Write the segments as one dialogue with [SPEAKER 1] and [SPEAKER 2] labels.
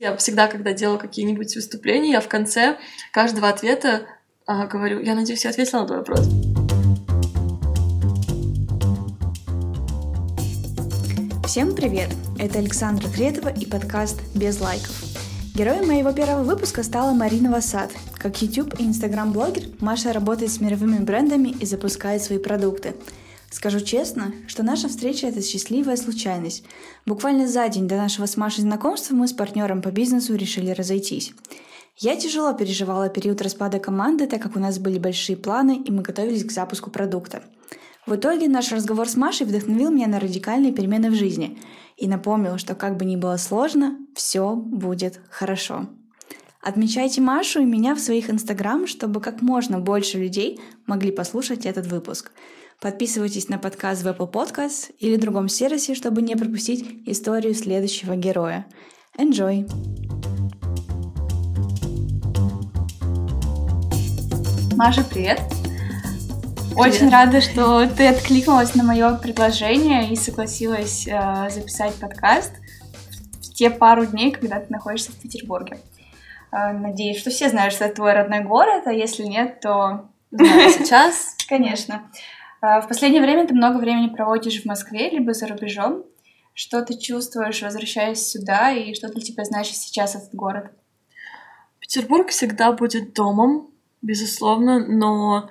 [SPEAKER 1] Я всегда, когда делаю какие-нибудь выступления, я в конце каждого ответа а, говорю, я надеюсь, я ответила на твой вопрос.
[SPEAKER 2] Всем привет! Это Александра Кретова и подкаст «Без лайков». Героем моего первого выпуска стала Марина Васад. Как YouTube и Instagram-блогер, Маша работает с мировыми брендами и запускает свои продукты. Скажу честно, что наша встреча — это счастливая случайность. Буквально за день до нашего с Машей знакомства мы с партнером по бизнесу решили разойтись. Я тяжело переживала период распада команды, так как у нас были большие планы, и мы готовились к запуску продукта. В итоге наш разговор с Машей вдохновил меня на радикальные перемены в жизни и напомнил, что как бы ни было сложно, все будет хорошо. Отмечайте Машу и меня в своих инстаграм, чтобы как можно больше людей могли послушать этот выпуск. Подписывайтесь на подкаст в Apple Podcasts или другом сервисе, чтобы не пропустить историю следующего героя. Enjoy!
[SPEAKER 3] Маша, привет! Очень рада, что ты откликнулась на мое предложение и согласилась э, записать подкаст в те пару дней, когда ты находишься в Петербурге. Э, надеюсь, что все знают, что это твой родной город, а если нет, то знаю сейчас. Конечно. Э, в последнее время ты много времени проводишь в Москве, либо за рубежом. Что ты чувствуешь, возвращаясь сюда, и что для тебя значит сейчас этот город?
[SPEAKER 1] Петербург всегда будет домом, безусловно, но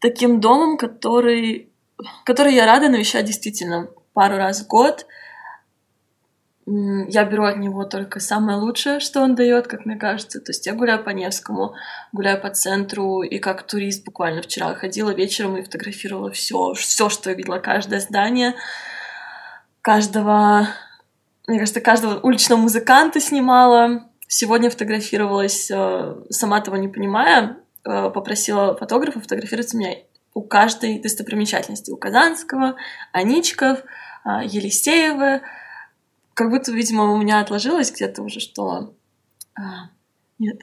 [SPEAKER 1] таким домом, который, который я рада навещать действительно пару раз в год. Я беру от него только самое лучшее, что он дает, как мне кажется. То есть я гуляю по Невскому, гуляю по центру, и как турист буквально вчера ходила вечером и фотографировала все, все, что я видела, каждое здание, каждого, мне кажется, каждого уличного музыканта снимала. Сегодня фотографировалась, э, сама того не понимая, Э, попросила фотографа фотографировать меня у каждой достопримечательности. У Казанского, Аничков, э, Елисеева. Как будто, видимо, у меня отложилось где-то уже, что... А, нет.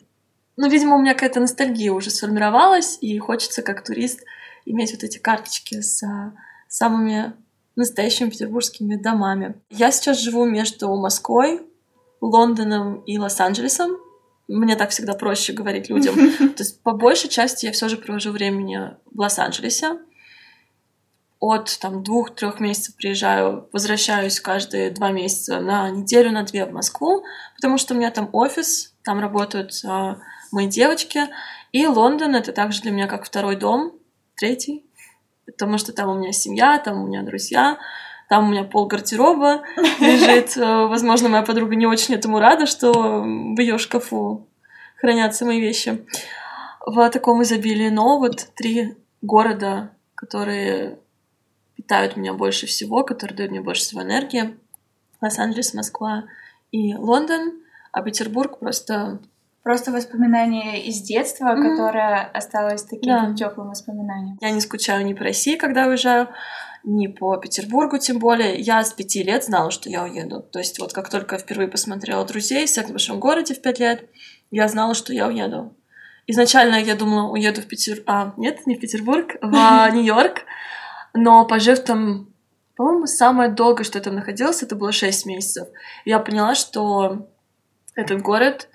[SPEAKER 1] Ну, видимо, у меня какая-то ностальгия уже сформировалась, и хочется, как турист, иметь вот эти карточки с а, самыми настоящими петербургскими домами. Я сейчас живу между Москвой, Лондоном и Лос-Анджелесом. Мне так всегда проще говорить людям. То есть по большей части я все же провожу времени в Лос-Анджелесе. От там двух-трех месяцев приезжаю, возвращаюсь каждые два месяца на неделю, на две в Москву, потому что у меня там офис, там работают а, мои девочки. И Лондон — это также для меня как второй дом, третий, потому что там у меня семья, там у меня друзья, там у меня пол гардероба лежит. Э, возможно, моя подруга не очень этому рада, что в ее шкафу хранятся мои вещи в таком изобилии. Но вот три города, которые питают меня больше всего, которые дают мне больше всего энергии. Лос-Анджелес, Москва и Лондон. А Петербург просто
[SPEAKER 3] Просто воспоминание из детства, mm-hmm. которое осталось таким да. теплым воспоминанием.
[SPEAKER 1] Я не скучаю ни по России, когда уезжаю, ни по Петербургу, тем более. Я с пяти лет знала, что я уеду. То есть вот как только впервые посмотрела «Друзей», «Секс в большом городе» в пять лет, я знала, что я уеду. Изначально я думала, уеду в Петербург... А, нет, не в Петербург, в Нью-Йорк. Но пожив там, по-моему, самое долгое, что я там находилась, это было шесть месяцев. Я поняла, что этот город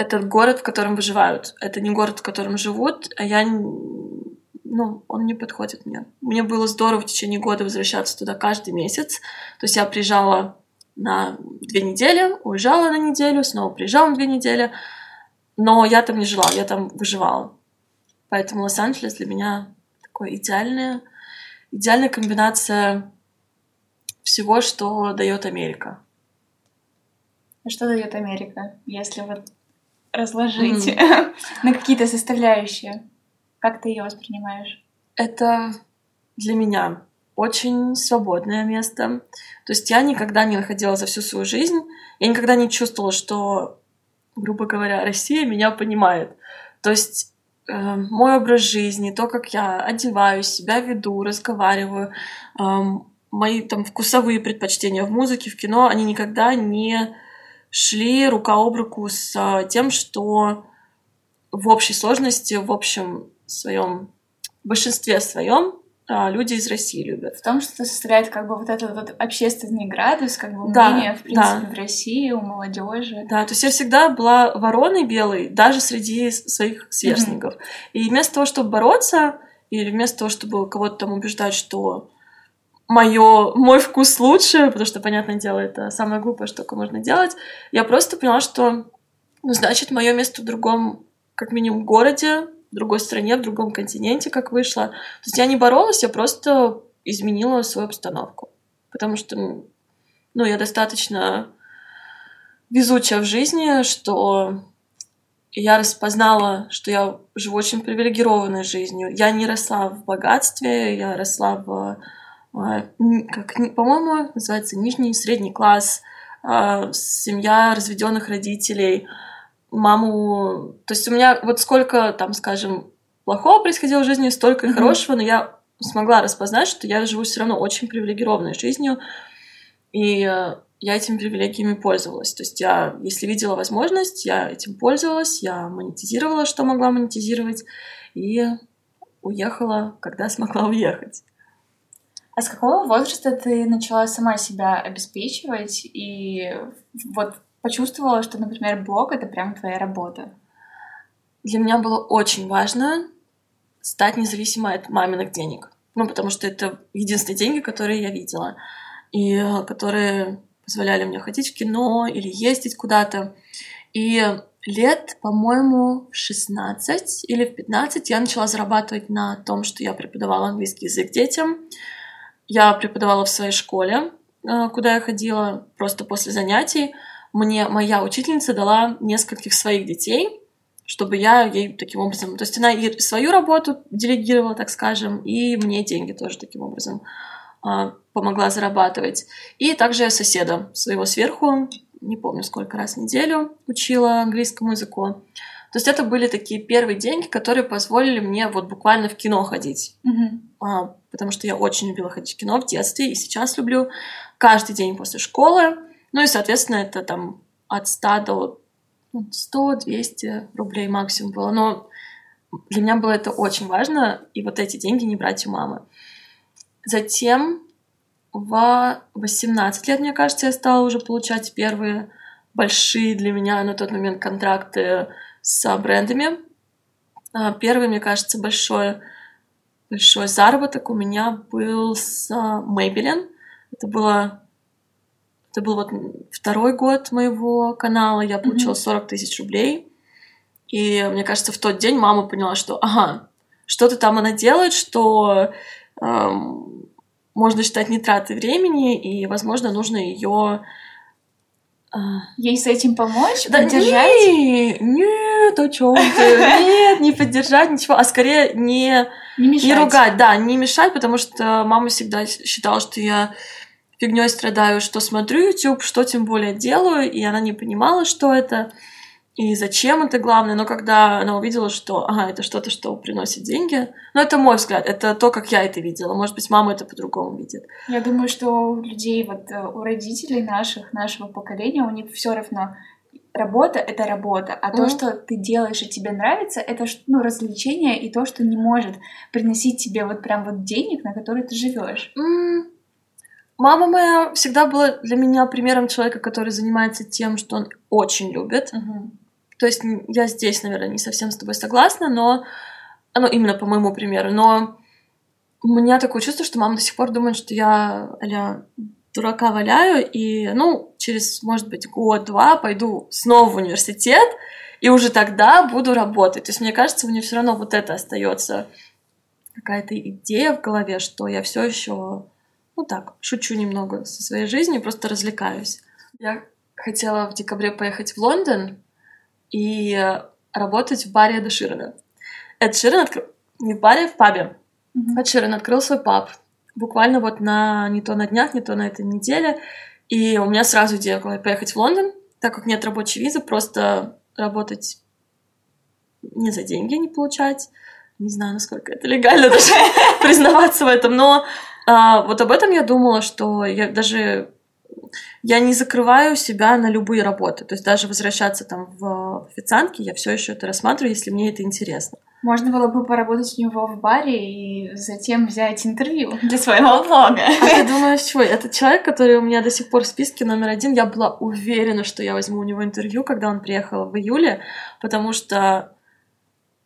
[SPEAKER 1] это город, в котором выживают. Это не город, в котором живут, а я... Ну, он не подходит мне. Мне было здорово в течение года возвращаться туда каждый месяц. То есть я приезжала на две недели, уезжала на неделю, снова приезжала на две недели. Но я там не жила, я там выживала. Поэтому Лос-Анджелес для меня такой идеальная, идеальная комбинация всего, что дает Америка.
[SPEAKER 3] А что дает Америка, если вот разложить mm. на какие-то составляющие. Как ты ее воспринимаешь?
[SPEAKER 1] Это для меня очень свободное место. То есть я никогда не находила за всю свою жизнь, я никогда не чувствовала, что, грубо говоря, Россия меня понимает. То есть мой образ жизни, то, как я одеваюсь, себя веду, разговариваю, э, мои там вкусовые предпочтения в музыке, в кино, они никогда не шли рука об руку с а, тем, что в общей сложности, в общем своем большинстве своем а, люди из России любят.
[SPEAKER 3] В том, что составляет как бы вот этот вот общественный градус, как бы мнение, да, в принципе, да. в России у молодежи.
[SPEAKER 1] Да, то есть я всегда была вороной белой, даже среди своих сверстников. Mm-hmm. И вместо того, чтобы бороться, или вместо того, чтобы кого-то там убеждать, что моё, мой вкус лучше, потому что, понятное дело, это самое глупое, что только можно делать, я просто поняла, что, ну, значит, мое место в другом, как минимум, городе, другой стране, в другом континенте, как вышло. То есть я не боролась, я просто изменила свою обстановку. Потому что, ну, я достаточно везучая в жизни, что я распознала, что я живу очень привилегированной жизнью. Я не росла в богатстве, я росла в, а, как, по-моему, называется нижний средний класс, а, семья разведенных родителей — маму... То есть у меня вот сколько там, скажем, плохого происходило в жизни, столько mm-hmm. хорошего, но я смогла распознать, что я живу все равно очень привилегированной жизнью, и э, я этими привилегиями пользовалась. То есть я, если видела возможность, я этим пользовалась, я монетизировала, что могла монетизировать, и уехала, когда смогла уехать.
[SPEAKER 3] А с какого возраста ты начала сама себя обеспечивать и вот почувствовала, что, например, блог — это прям твоя работа?
[SPEAKER 1] Для меня было очень важно стать независимой от маминых денег. Ну, потому что это единственные деньги, которые я видела, и э, которые позволяли мне ходить в кино или ездить куда-то. И лет, по-моему, в 16 или в 15 я начала зарабатывать на том, что я преподавала английский язык детям. Я преподавала в своей школе, э, куда я ходила просто после занятий мне моя учительница дала нескольких своих детей, чтобы я ей таким образом... То есть она и свою работу делегировала, так скажем, и мне деньги тоже таким образом э, помогла зарабатывать. И также соседа своего сверху, не помню сколько раз в неделю, учила английскому языку. То есть это были такие первые деньги, которые позволили мне вот буквально в кино ходить. Mm-hmm. А, потому что я очень любила ходить в кино в детстве и сейчас люблю. Каждый день после школы ну и, соответственно, это там от 100 до 100-200 ну, рублей максимум было. Но для меня было это очень важно, и вот эти деньги не брать у мамы. Затем в 18 лет, мне кажется, я стала уже получать первые большие для меня на тот момент контракты с брендами. А, первый, мне кажется, большой, большой заработок у меня был с Maybelline. Это было это был вот второй год моего канала, я получила mm-hmm. 40 тысяч рублей. И мне кажется, в тот день мама поняла, что ага, что-то там она делает, что эм, можно считать не тратой времени, и, возможно, нужно ее
[SPEAKER 3] э, Ей с этим помочь, да поддержать?
[SPEAKER 1] Не, нет, о чем ты? Нет, не поддержать, ничего, а скорее не,
[SPEAKER 3] не, мешать.
[SPEAKER 1] не ругать, да, не мешать, потому что мама всегда считала, что я фигней страдаю, что смотрю YouTube, что тем более делаю, и она не понимала, что это и зачем это главное, но когда она увидела, что, ага, это что-то, что приносит деньги, ну, это мой взгляд, это то, как я это видела, может быть, мама это по-другому видит.
[SPEAKER 3] Я думаю, что у людей, вот э, у родителей наших, нашего поколения, у них все равно работа — это работа, а mm. то, что ты делаешь и тебе нравится, это ну, развлечение и то, что не может приносить тебе вот прям вот денег, на которые ты живешь.
[SPEAKER 1] Mm. Мама моя всегда была для меня примером человека, который занимается тем, что он очень любит.
[SPEAKER 3] Угу.
[SPEAKER 1] То есть я здесь, наверное, не совсем с тобой согласна, но ну, именно по моему примеру. Но у меня такое чувство, что мама до сих пор думает, что я а дурака валяю, и, ну, через, может быть, год-два пойду снова в университет, и уже тогда буду работать. То есть, мне кажется, у нее все равно вот это остается какая-то идея в голове, что я все еще ну так, шучу немного со своей жизнью, просто развлекаюсь. Я хотела в декабре поехать в Лондон и работать в баре Эда Ширена. Эд Ширен открыл... Не в баре, в пабе. Mm-hmm. Эд Ширен открыл свой паб. Буквально вот на... Не то на днях, не то на этой неделе. И у меня сразу идея была поехать в Лондон, так как нет рабочей визы, просто работать не за деньги не получать. Не знаю, насколько это легально даже признаваться в этом, но а, вот об этом я думала, что я даже я не закрываю себя на любые работы. То есть даже возвращаться там в официантки, я все еще это рассматриваю, если мне это интересно.
[SPEAKER 3] Можно было бы поработать у него в баре и затем взять интервью для своего блога.
[SPEAKER 1] А ты думаешь, что этот человек, который у меня до сих пор в списке номер один, я была уверена, что я возьму у него интервью, когда он приехал в июле, потому что,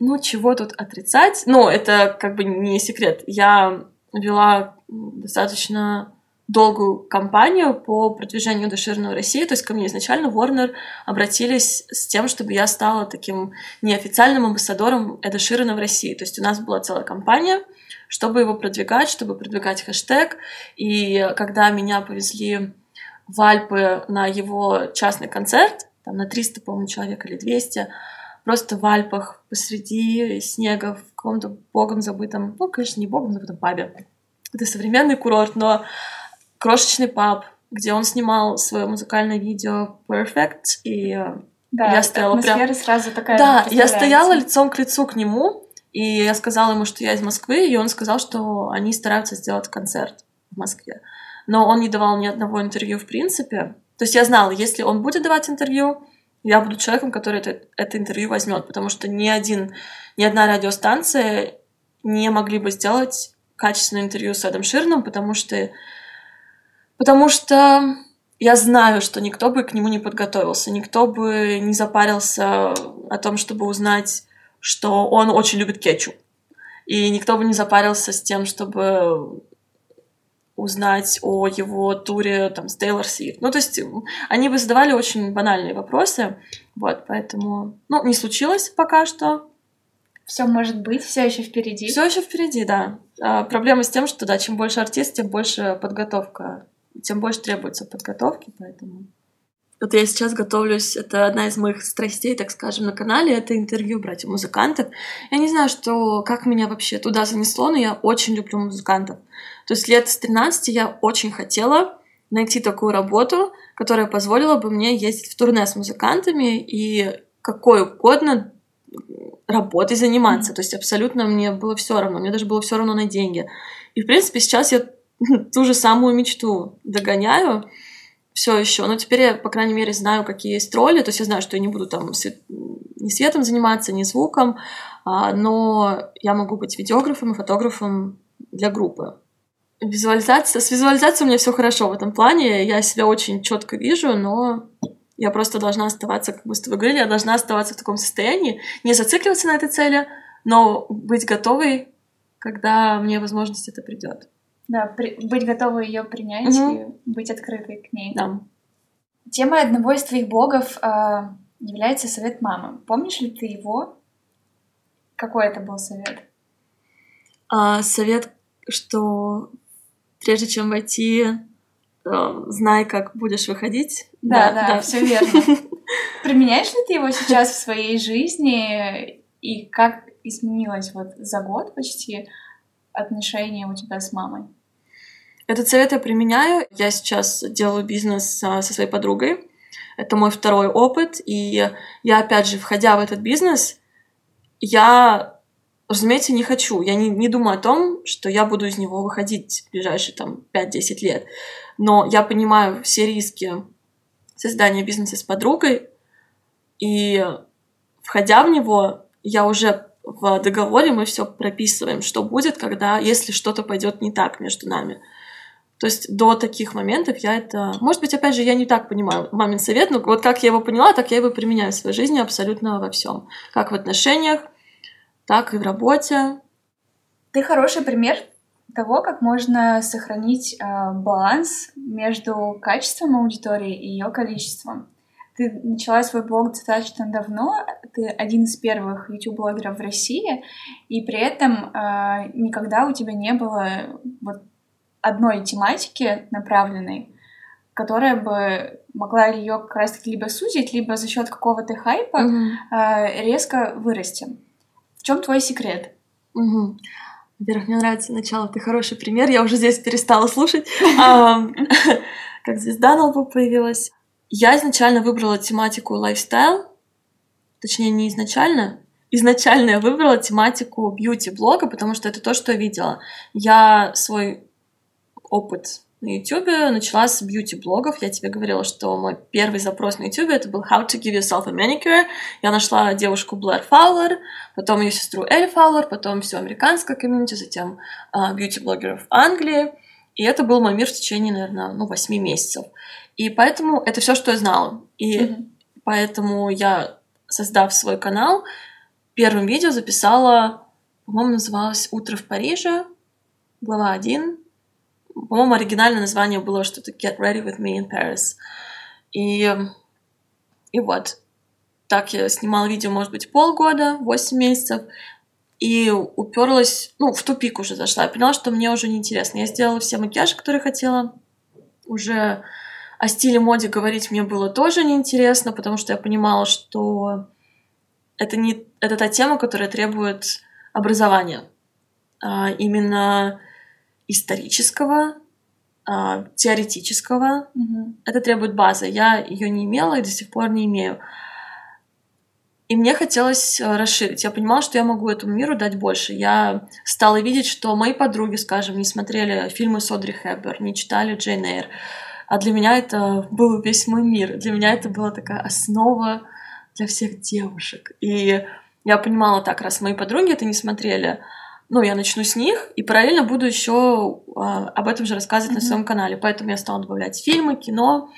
[SPEAKER 1] ну, чего тут отрицать? Ну, это как бы не секрет. Я вела достаточно долгую кампанию по продвижению Эдаширна в России. То есть ко мне изначально Warner обратились с тем, чтобы я стала таким неофициальным амбассадором Эдаширна в России. То есть у нас была целая кампания, чтобы его продвигать, чтобы продвигать хэштег. И когда меня повезли в Альпы на его частный концерт, там на 300, по-моему, человек или 200, просто в Альпах посреди снега в каком-то богом забытом, ну, конечно, не богом забытом пабе. Это современный курорт, но крошечный паб, где он снимал свое музыкальное видео Perfect, и э,
[SPEAKER 3] да,
[SPEAKER 1] я стояла
[SPEAKER 3] прям... сразу такая
[SPEAKER 1] Да, я стояла лицом к лицу к нему, и я сказала ему, что я из Москвы, и он сказал, что они стараются сделать концерт в Москве. Но он не давал ни одного интервью в принципе. То есть я знала, если он будет давать интервью, я буду человеком, который это, это интервью возьмет, потому что ни один, ни одна радиостанция не могли бы сделать качественное интервью с Эдом Ширном, потому что Потому что я знаю, что никто бы к нему не подготовился, никто бы не запарился о том, чтобы узнать, что он очень любит кетчуп. И никто бы не запарился с тем, чтобы узнать о его туре там, с Тейлор Свифт. Ну, то есть они бы задавали очень банальные вопросы. Вот, поэтому, ну, не случилось пока что.
[SPEAKER 3] Все может быть, все еще впереди.
[SPEAKER 1] Все еще впереди, да. А, проблема с тем, что да, чем больше артист, тем больше подготовка тем больше требуется подготовки, поэтому... Вот я сейчас готовлюсь, это одна из моих страстей, так скажем, на канале, это интервью брать у музыкантов. Я не знаю, что, как меня вообще туда занесло, но я очень люблю музыкантов. То есть лет с 13 я очень хотела найти такую работу, которая позволила бы мне ездить в турне с музыкантами и какой угодно работой заниматься. Mm-hmm. То есть абсолютно мне было все равно. Мне даже было все равно на деньги. И, в принципе, сейчас я ту же самую мечту догоняю все еще. Но теперь я, по крайней мере, знаю, какие есть роли. То есть я знаю, что я не буду там свет... ни светом заниматься, ни звуком, а, но я могу быть видеографом и фотографом для группы. Визуализация. С визуализацией у меня все хорошо в этом плане. Я себя очень четко вижу, но я просто должна оставаться, как мы с тобой говорили, я должна оставаться в таком состоянии, не зацикливаться на этой цели, но быть готовой, когда мне возможность это придет.
[SPEAKER 3] Да, при, быть готовой ее принять угу. и быть открытой к ней.
[SPEAKER 1] Да.
[SPEAKER 3] Темой одного из твоих блогов э, является совет мамы. Помнишь ли ты его? Какой это был совет?
[SPEAKER 1] А, совет, что прежде чем войти, э, знай, как будешь выходить.
[SPEAKER 3] Да, да, да, да. все верно. Применяешь ли ты его сейчас в своей жизни и как изменилось вот за год почти отношения у тебя с мамой?
[SPEAKER 1] Этот совет я применяю. Я сейчас делаю бизнес со своей подругой. Это мой второй опыт. И я, опять же, входя в этот бизнес, я, разумеется, не хочу. Я не, не думаю о том, что я буду из него выходить в ближайшие там 5-10 лет. Но я понимаю все риски создания бизнеса с подругой. И входя в него, я уже в договоре мы все прописываем, что будет, когда, если что-то пойдет не так между нами. То есть до таких моментов я это... Может быть, опять же, я не так понимаю мамин совет, но вот как я его поняла, так я его применяю в своей жизни абсолютно во всем. Как в отношениях, так и в работе.
[SPEAKER 3] Ты хороший пример того, как можно сохранить э, баланс между качеством аудитории и ее количеством. Ты начала свой блог достаточно давно, ты один из первых YouTube-блогеров в России, и при этом э, никогда у тебя не было вот одной тематики направленной, которая бы могла ее как раз-таки либо сузить, либо за счет какого-то хайпа mm-hmm. э, резко вырасти. Чем твой секрет?
[SPEAKER 1] Mm-hmm. Во-первых, мне нравится начало, ты хороший пример, я уже здесь перестала слушать. Как здесь Даналбу появилась. Я изначально выбрала тематику лайфстайл, точнее, не изначально, изначально я выбрала тематику бьюти-блога, потому что это то, что я видела. Я свой опыт на YouTube начала с бьюти-блогов. Я тебе говорила, что мой первый запрос на YouTube это был How to give yourself a manicure. Я нашла девушку Блэр Фаулер, потом ее сестру Эль Фаулер, потом все американское комьюнити, затем uh, бьюти-блогеров Англии. И это был мой мир в течение, наверное, ну, 8 месяцев. И поэтому это все, что я знала. И mm-hmm. поэтому я, создав свой канал, первым видео записала, по-моему, называлось «Утро в Париже», глава 1. По-моему, оригинальное название было что-то «Get ready with me in Paris». И, и вот. Так я снимала видео, может быть, полгода, 8 месяцев. И уперлась, ну, в тупик уже зашла. Я поняла, что мне уже неинтересно. Я сделала все макияжи, которые хотела. Уже о стиле моде говорить мне было тоже неинтересно, потому что я понимала, что это не это та тема, которая требует образования. А, именно исторического, а, теоретического. Mm-hmm. Это требует базы. Я ее не имела и до сих пор не имею. И мне хотелось э, расширить. Я понимала, что я могу этому миру дать больше. Я стала видеть, что мои подруги, скажем, не смотрели фильмы с Одри Хэббер, не читали Джейн Эйр. А для меня это был весь мой мир. Для меня это была такая основа для всех девушек. И я понимала так, раз мои подруги это не смотрели, ну, я начну с них, и параллельно буду еще а, об этом же рассказывать mm-hmm. на своем канале. Поэтому я стала добавлять фильмы, кино,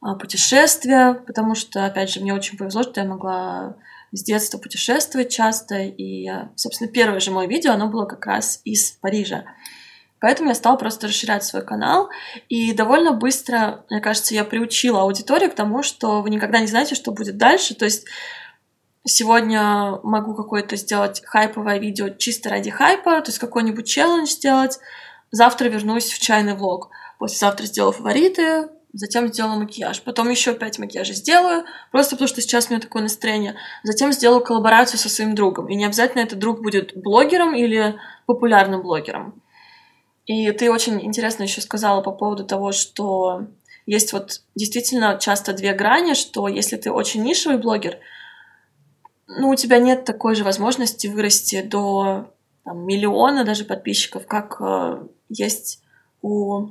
[SPEAKER 1] а, путешествия, потому что, опять же, мне очень повезло, что я могла с детства путешествовать часто, и, собственно, первое же мое видео, оно было как раз из Парижа. Поэтому я стала просто расширять свой канал, и довольно быстро, мне кажется, я приучила аудиторию к тому, что вы никогда не знаете, что будет дальше, то есть сегодня могу какое-то сделать хайповое видео чисто ради хайпа, то есть какой-нибудь челлендж сделать, завтра вернусь в чайный влог, послезавтра сделаю фавориты, затем сделаю макияж, потом еще пять макияжей сделаю, просто потому что сейчас у меня такое настроение, затем сделаю коллаборацию со своим другом, и не обязательно этот друг будет блогером или популярным блогером. И ты очень интересно еще сказала по поводу того, что есть вот действительно часто две грани, что если ты очень нишевый блогер, ну, у тебя нет такой же возможности вырасти до там, миллиона даже подписчиков, как э, есть у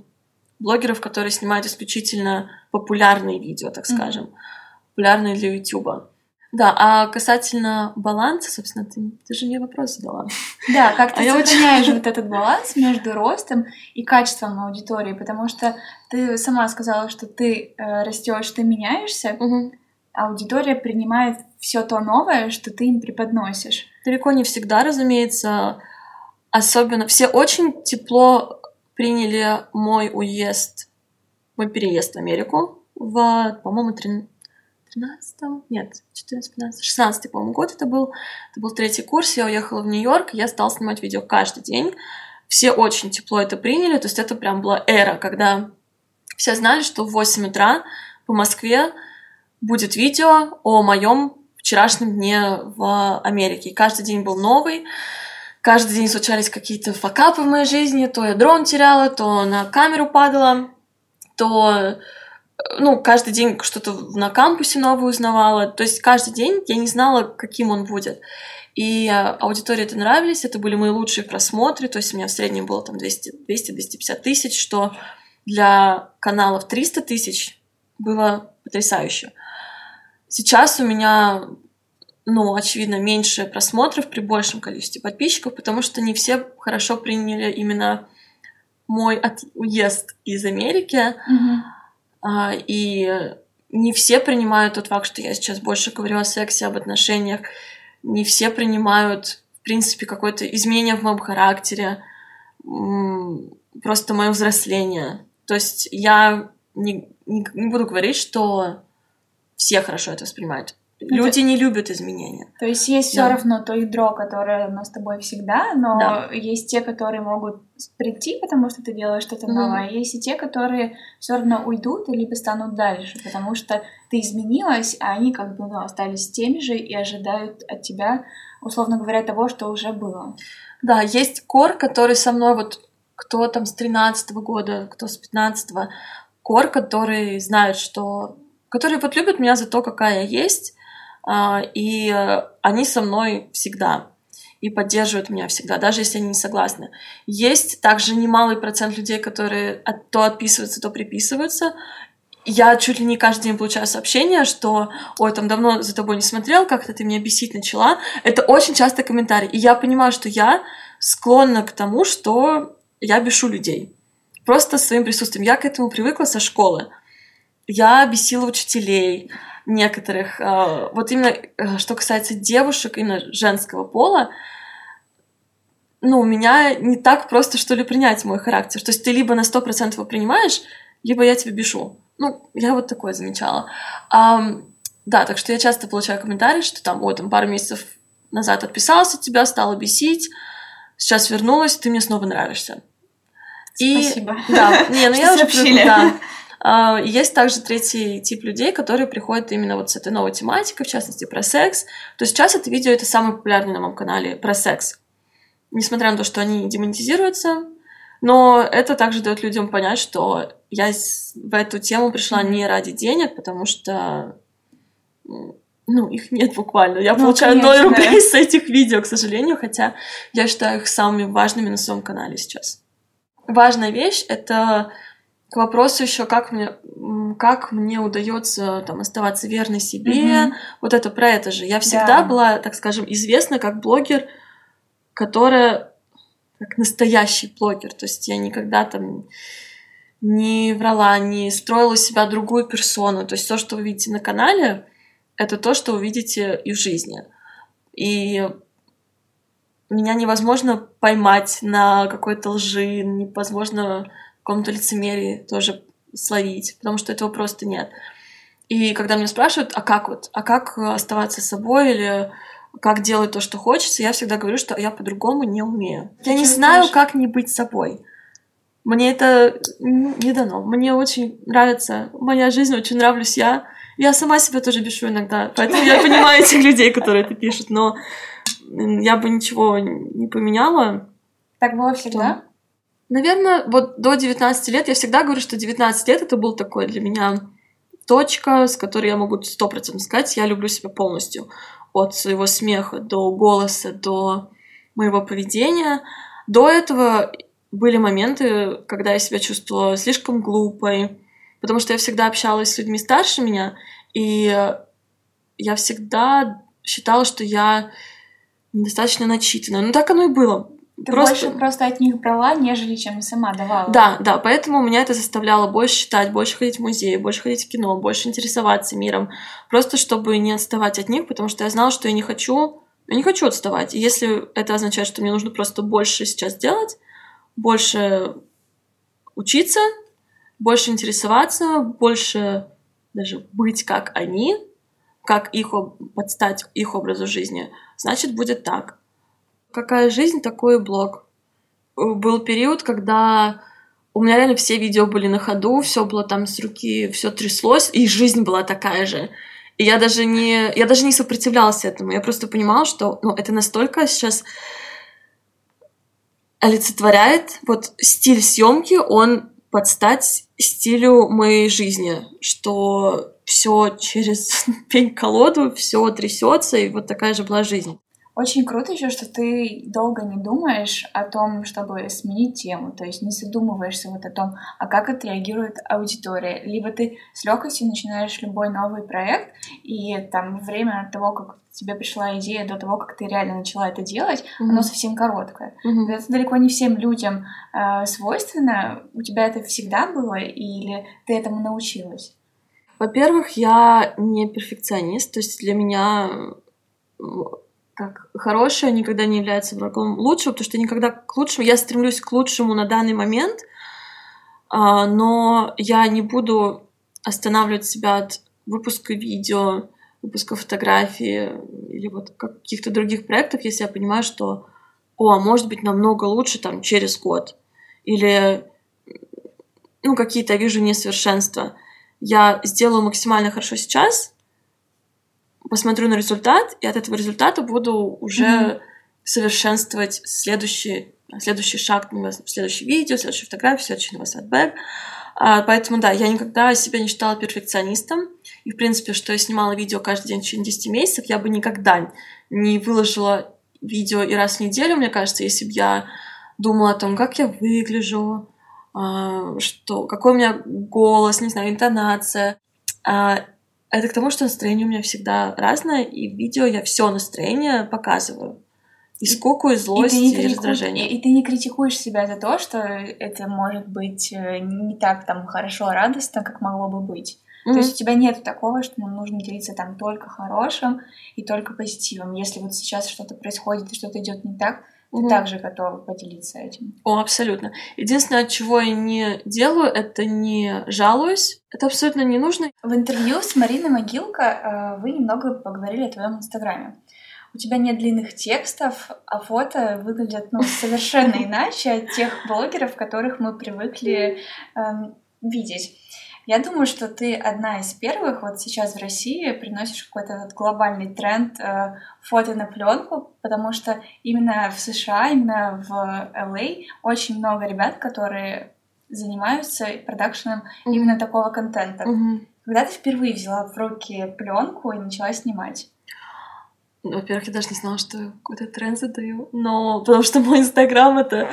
[SPEAKER 1] блогеров, которые снимают исключительно популярные видео, так скажем, mm-hmm. популярные для YouTube. Да, а касательно баланса, собственно, ты, ты же мне вопрос задала.
[SPEAKER 3] Да, как ты а сохраняешь очень... вот этот баланс между ростом и качеством аудитории, потому что ты сама сказала, что ты э, растешь, ты меняешься, угу. Аудитория принимает все то новое, что ты им преподносишь.
[SPEAKER 1] Далеко не всегда, разумеется. Особенно все очень тепло приняли мой уезд, мой переезд в Америку в, по-моему, 13 нет, 14, 15, 16 по-моему, год это был. Это был третий курс, я уехала в Нью-Йорк, я стала снимать видео каждый день. Все очень тепло это приняли, то есть это прям была эра, когда все знали, что в 8 утра по Москве будет видео о моем вчерашнем дне в Америке. Каждый день был новый, каждый день случались какие-то факапы в моей жизни, то я дрон теряла, то на камеру падала, то ну, каждый день что-то на кампусе новое узнавала. То есть каждый день я не знала, каким он будет. И аудитории это нравились, это были мои лучшие просмотры, то есть у меня в среднем было там 200-250 тысяч, что для каналов 300 тысяч было потрясающе. Сейчас у меня, ну, очевидно, меньше просмотров при большем количестве подписчиков, потому что не все хорошо приняли именно мой от... уезд из Америки. Mm-hmm а, и не все принимают тот факт, что я сейчас больше говорю о сексе, об отношениях. Не все принимают, в принципе, какое-то изменение в моем характере, просто мое взросление. То есть я не, не, не буду говорить, что все хорошо это воспринимают. Люди не любят изменения.
[SPEAKER 3] То есть есть да. все равно то ядро, которое у нас с тобой всегда, но да. есть те, которые могут прийти, потому что ты делаешь что-то mm-hmm. новое, а есть и те, которые все равно уйдут либо станут дальше, потому что ты изменилась, а они как бы ну, остались теми же и ожидают от тебя, условно говоря, того, что уже было.
[SPEAKER 1] Да, есть кор, который со мной вот кто там с 13 -го года, кто с 15 -го, кор, который знает, что которые вот любят меня за то, какая я есть, а, и они со мной всегда. и поддерживают меня всегда, даже если они не согласны. Есть также немалый процент людей, которые то отписываются, то приписываются. Я чуть ли не каждый день получаю сообщение, что «Ой, там давно за тобой не смотрел, как-то ты меня бесить начала». Это очень часто комментарий. И я понимаю, что я склонна к тому, что я бешу людей. Просто своим присутствием. Я к этому привыкла со школы. Я бесила учителей, некоторых. А, вот именно э, что касается девушек, именно женского пола, ну, у меня не так просто, что ли, принять мой характер. То есть ты либо на сто процентов его принимаешь, либо я тебя бешу. Ну, я вот такое замечала. А, да, так что я часто получаю комментарии, что там, вот, там пару месяцев назад отписалась от тебя, стала бесить, сейчас вернулась, ты мне снова нравишься.
[SPEAKER 3] Спасибо.
[SPEAKER 1] И, да, не, ну я уже да, а, есть также третий тип людей, которые приходят именно вот с этой новой тематикой, в частности, про секс. То есть сейчас это видео — это самый популярный на моем канале про секс. Несмотря на то, что они демонетизируются, но это также дает людям понять, что я в эту тему пришла не ради денег, потому что ну, их нет буквально. Я ну, получаю конечно, 0 рублей с этих видео, к сожалению, хотя я считаю их самыми важными на своем канале сейчас. Важная вещь — это к вопросу еще, как мне, как мне удается там, оставаться верной себе. Mm-hmm. Вот это про это же. Я всегда да. была, так скажем, известна как блогер, которая как настоящий блогер. То есть я никогда там не врала, не строила себя другую персону. То есть то, что вы видите на канале, это то, что вы видите и в жизни. И меня невозможно поймать на какой-то лжи, невозможно каком-то лицемерии тоже словить, потому что этого просто нет. И когда меня спрашивают, а как вот, а как оставаться собой или как делать то, что хочется, я всегда говорю, что я по-другому не умею. Ты я не знаю, как не быть собой. Мне это не дано. Мне очень нравится моя жизнь, очень нравлюсь я. Я сама себя тоже бешу иногда, поэтому я понимаю этих людей, которые это пишут, но я бы ничего не поменяла.
[SPEAKER 3] Так было всегда?
[SPEAKER 1] Наверное, вот до 19 лет я всегда говорю, что 19 лет это был такой для меня точка, с которой я могу сто процентов сказать, я люблю себя полностью. От своего смеха до голоса, до моего поведения. До этого были моменты, когда я себя чувствовала слишком глупой, потому что я всегда общалась с людьми старше меня, и я всегда считала, что я недостаточно начитанная. Ну, так оно и было.
[SPEAKER 3] Ты просто... больше просто от них брала, нежели чем сама давала.
[SPEAKER 1] Да, да, поэтому меня это заставляло больше читать, больше ходить в музей, больше ходить в кино, больше интересоваться миром, просто чтобы не отставать от них, потому что я знала, что я не хочу, я не хочу отставать. И если это означает, что мне нужно просто больше сейчас делать, больше учиться, больше интересоваться, больше даже быть как они, как их подстать их образу жизни, значит будет так. Какая жизнь, такой и блог. Был период, когда у меня реально все видео были на ходу, все было там с руки, все тряслось, и жизнь была такая же. И я даже не, я даже не сопротивлялась этому. Я просто понимала, что ну, это настолько сейчас олицетворяет вот стиль съемки, он под стать стилю моей жизни, что все через пень-колоду, все трясется, и вот такая же была жизнь.
[SPEAKER 3] Очень круто еще, что ты долго не думаешь о том, чтобы сменить тему, то есть не задумываешься вот о том, а как отреагирует аудитория. Либо ты с легкостью начинаешь любой новый проект, и там время от того, как тебе пришла идея до того, как ты реально начала это делать, mm-hmm. оно совсем короткое. Mm-hmm. Это далеко не всем людям э, свойственно. У тебя это всегда было, или ты этому научилась?
[SPEAKER 1] Во-первых, я не перфекционист, то есть для меня как хорошее никогда не является врагом лучшего, потому что никогда к лучшему, я стремлюсь к лучшему на данный момент, а, но я не буду останавливать себя от выпуска видео, выпуска фотографий или вот каких-то других проектов, если я понимаю, что, о, а может быть намного лучше там через год. Или, ну, какие-то я вижу несовершенства. Я сделаю максимально хорошо сейчас, посмотрю на результат, и от этого результата буду уже mm-hmm. совершенствовать следующий, следующий шаг, следующее видео, следующую фотографию, следующий новосадбэк. А, поэтому, да, я никогда себя не считала перфекционистом. И, в принципе, что я снимала видео каждый день в течение 10 месяцев, я бы никогда не выложила видео и раз в неделю, мне кажется, если бы я думала о том, как я выгляжу, а, что, какой у меня голос, не знаю, интонация. Это к тому, что настроение у меня всегда разное, и в видео я все настроение показываю. И скуку, и злость, и, и, раздражение.
[SPEAKER 3] И, и ты не критикуешь себя за то, что это может быть э, не так там хорошо, радостно, как могло бы быть. Mm-hmm. То есть у тебя нет такого, что нам нужно делиться там только хорошим и только позитивом. Если вот сейчас что-то происходит и что-то идет не так, ты mm также готова поделиться этим.
[SPEAKER 1] О, абсолютно. Единственное, от чего я не делаю, это не жалуюсь. Это абсолютно не нужно.
[SPEAKER 3] В интервью с Мариной Могилко э, вы немного поговорили о твоем инстаграме. У тебя нет длинных текстов, а фото выглядят ну, совершенно иначе от тех блогеров, которых мы привыкли э, видеть. Я думаю, что ты одна из первых вот сейчас в России приносишь какой-то этот глобальный тренд э, фото на пленку, потому что именно в США, именно в LA очень много ребят, которые занимаются продакшеном mm-hmm. именно такого контента. Mm-hmm. Когда ты впервые взяла в руки пленку и начала снимать?
[SPEAKER 1] Во-первых, я даже не знала, что какой-то тренд задаю, но потому что мой инстаграм это,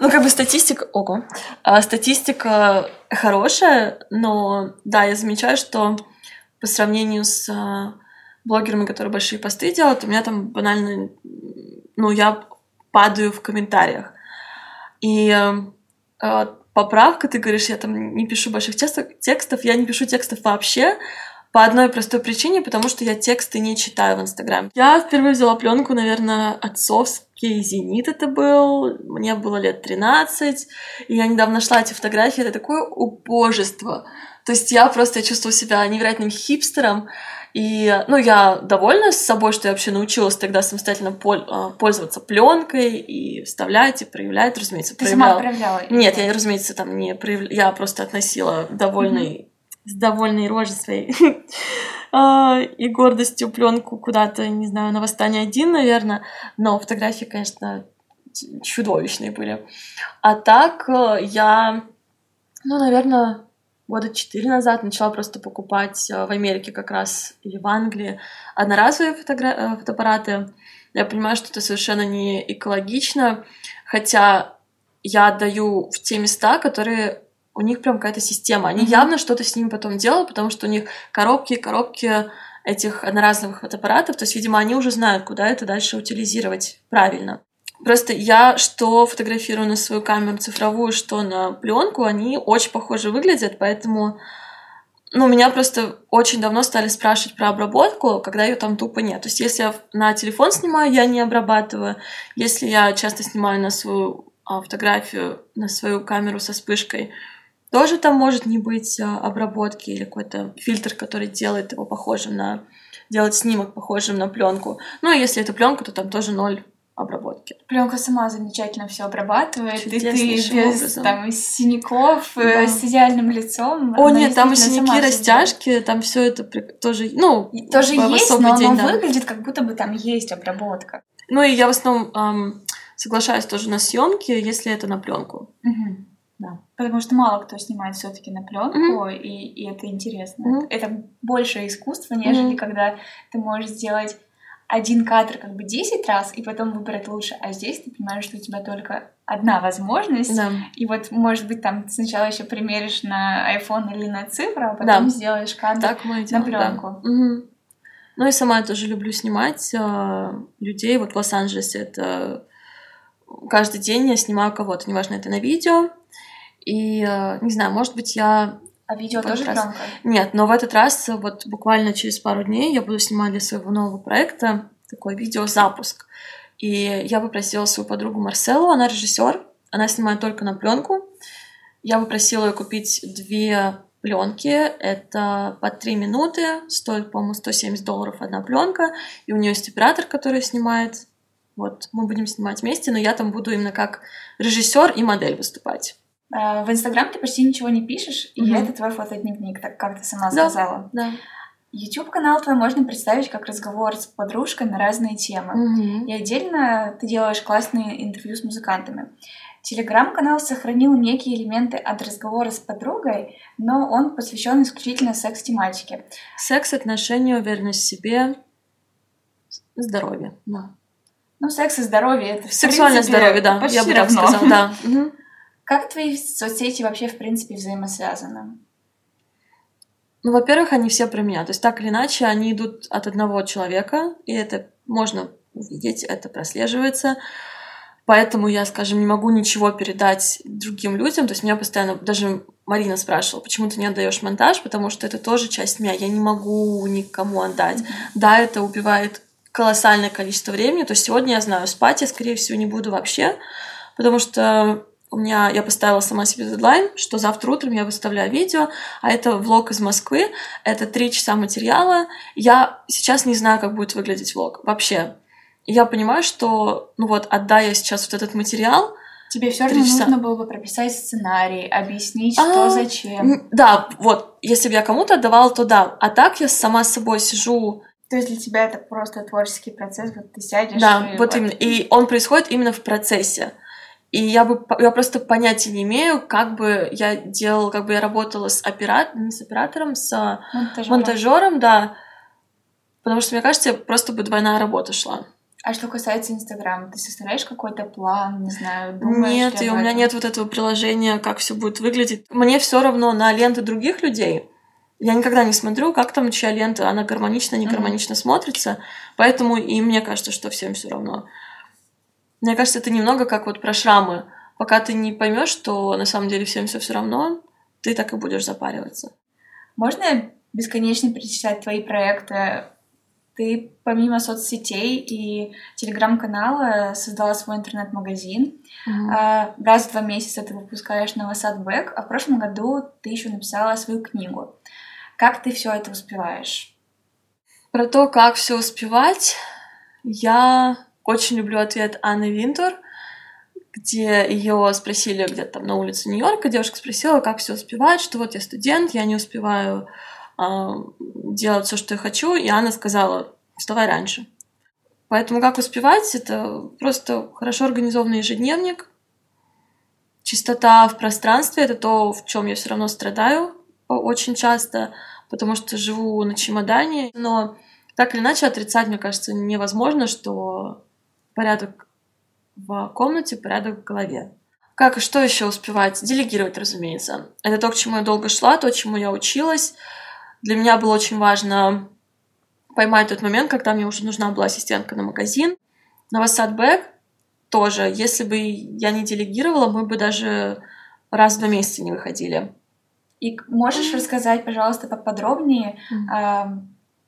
[SPEAKER 1] ну как бы статистика, ого, а, статистика хорошая, но да, я замечаю, что по сравнению с а, блогерами, которые большие посты делают, у меня там банально, ну я падаю в комментариях. И э, поправка, ты говоришь, я там не пишу больших текстов, я не пишу текстов вообще, по одной простой причине, потому что я тексты не читаю в Инстаграме. Я впервые взяла пленку, наверное, отцовский «Зенит» это был. Мне было лет 13. И я недавно нашла эти фотографии. Это такое убожество. То есть я просто чувствовала себя невероятным хипстером. И, ну, я довольна с собой, что я вообще научилась тогда самостоятельно а, пользоваться пленкой и вставлять, и проявлять, разумеется,
[SPEAKER 3] Ты проявляла. сама проявляла?
[SPEAKER 1] Нет, я, разумеется, там не проявляла. Я просто относила довольный mm-hmm с довольной рожей своей а, и гордостью пленку куда-то, не знаю, на восстание один, наверное, но фотографии, конечно, чудовищные были. А так э, я, ну, наверное, года четыре назад начала просто покупать э, в Америке как раз или в Англии одноразовые фотогра... Э, фотоаппараты. Я понимаю, что это совершенно не экологично, хотя я отдаю в те места, которые у них прям какая-то система. Они mm-hmm. явно что-то с ними потом делают, потому что у них коробки, коробки этих одноразовых фотоаппаратов. То есть, видимо, они уже знают, куда это дальше утилизировать правильно. Просто я что фотографирую на свою камеру цифровую, что на пленку, они очень похоже выглядят, поэтому ну, меня просто очень давно стали спрашивать про обработку, когда ее там тупо нет. То есть, если я на телефон снимаю, я не обрабатываю. Если я часто снимаю на свою а, фотографию, на свою камеру со вспышкой, тоже там может не быть а, обработки или какой-то фильтр, который делает его похожим на делать снимок похожим на пленку. Ну, а если это пленка, то там тоже ноль обработки.
[SPEAKER 3] Пленка сама замечательно все обрабатывает, и ты без образом. там синяков, э, да. с идеальным лицом.
[SPEAKER 1] О, нет, там и синяки, растяжки, там все это тоже, ну,
[SPEAKER 3] и тоже есть, но день, оно да. выглядит, как будто бы там есть обработка.
[SPEAKER 1] Ну и я в основном эм, соглашаюсь тоже на съемки, если это на пленку.
[SPEAKER 3] Угу. Да. Потому что мало кто снимает все-таки на пленку, mm-hmm. и, и это интересно. Mm-hmm. Это больше искусства, нежели mm-hmm. когда ты можешь сделать один кадр как бы 10 раз и потом выбрать лучше. А здесь ты понимаешь, что у тебя только одна возможность. Да. И вот, может быть, там сначала еще примеришь на iPhone или на цифру, а потом да. сделаешь кадр так мы на пленку.
[SPEAKER 1] Да. Угу. Ну и сама я тоже люблю снимать э, людей. Вот в Лос-Анджелесе это каждый день я снимаю кого-то, неважно, это на видео и, э, не знаю, может быть, я...
[SPEAKER 3] А видео тоже раз... громко?
[SPEAKER 1] Нет, но в этот раз, вот буквально через пару дней, я буду снимать для своего нового проекта такой видеозапуск. И я попросила свою подругу Марселу, она режиссер, она снимает только на пленку. Я попросила ее купить две пленки. Это по три минуты, стоит, по-моему, 170 долларов одна пленка. И у нее есть оператор, который снимает. Вот, мы будем снимать вместе, но я там буду именно как режиссер и модель выступать.
[SPEAKER 3] А, в Инстаграм ты почти ничего не пишешь, угу. и это твой фотодневник, так как ты сама да, сказала.
[SPEAKER 1] Да.
[SPEAKER 3] YouTube канал твой можно представить как разговор с подружкой на разные темы.
[SPEAKER 1] Угу.
[SPEAKER 3] И отдельно ты делаешь классные интервью с музыкантами. Телеграм-канал сохранил некие элементы от разговора с подругой, но он посвящен исключительно секс-тематике.
[SPEAKER 1] Секс, отношения, уверенность в себе, здоровье, да.
[SPEAKER 3] Ну, секс и здоровье это
[SPEAKER 1] Сексуальное
[SPEAKER 3] принципе,
[SPEAKER 1] здоровье, да.
[SPEAKER 3] Почти
[SPEAKER 1] я бы
[SPEAKER 3] равно.
[SPEAKER 1] так сказала, да.
[SPEAKER 3] Как твои соцсети вообще, в принципе, взаимосвязаны?
[SPEAKER 1] Ну, во-первых, они все про меня. То есть так или иначе, они идут от одного человека, и это можно увидеть, это прослеживается. Поэтому я, скажем, не могу ничего передать другим людям. То есть меня постоянно, даже Марина спрашивала, почему ты не отдаешь монтаж, потому что это тоже часть меня. Я не могу никому отдать. Да, это убивает колоссальное количество времени. То есть сегодня я знаю, спать я, скорее всего, не буду вообще, потому что у меня я поставила сама себе дедлайн, что завтра утром я выставляю видео, а это влог из Москвы, это три часа материала. Я сейчас не знаю, как будет выглядеть влог вообще. И я понимаю, что, ну вот, отдая сейчас вот этот материал,
[SPEAKER 3] Тебе все равно
[SPEAKER 1] часа.
[SPEAKER 3] нужно было бы прописать сценарий, объяснить,
[SPEAKER 1] А,
[SPEAKER 3] что зачем.
[SPEAKER 1] м, да, вот, если бы я кому-то отдавала, то да. А так я сама с собой сижу,
[SPEAKER 3] То есть для тебя это просто творческий процесс, вот ты сядешь
[SPEAKER 1] Да,
[SPEAKER 3] и
[SPEAKER 1] вот именно. И он происходит именно в процессе. И я бы я просто понятия не имею, как бы я делала, как бы я работала с оператором, не с оператором, с
[SPEAKER 3] монтажером.
[SPEAKER 1] монтажером, да. Потому что, мне кажется, просто бы двойная работа шла.
[SPEAKER 3] А что касается Инстаграма, ты составляешь какой-то план, не знаю, думаешь
[SPEAKER 1] нет, и у меня нет вот этого приложения, как все будет выглядеть. Мне все равно на ленты других людей. Я никогда не смотрю, как там чья лента, она гармонично, не гармонично смотрится. Поэтому и мне кажется, что всем все равно. Мне кажется, это немного как вот про шрамы. Пока ты не поймешь, что на самом деле всем все все равно, ты так и будешь запариваться.
[SPEAKER 3] Можно бесконечно перечислять твои проекты? Ты помимо соцсетей и телеграм-канала создала свой интернет-магазин. А, Раз в два месяца ты выпускаешь Новосад Бэк, а в прошлом году ты еще написала свою книгу. Как ты все это успеваешь?
[SPEAKER 1] Про то, как все успевать, я очень люблю ответ Анны Винтур, где ее спросили где-то там на улице Нью-Йорка, девушка спросила, как все успевать, что вот я студент, я не успеваю а, делать все, что я хочу, и Анна сказала, вставай раньше. Поэтому как успевать, это просто хорошо организованный ежедневник, чистота в пространстве, это то, в чем я все равно страдаю очень часто, потому что живу на чемодане, но так или иначе отрицать, мне кажется, невозможно, что порядок в комнате, порядок в голове. Как и что еще успевать? Делегировать, разумеется. Это то, к чему я долго шла, то, чему я училась. Для меня было очень важно поймать тот момент, когда мне уже нужна была ассистентка на магазин. Новосад Бэк тоже. Если бы я не делегировала, мы бы даже раз в два месяца не выходили.
[SPEAKER 3] И можешь рассказать, пожалуйста, поподробнее а,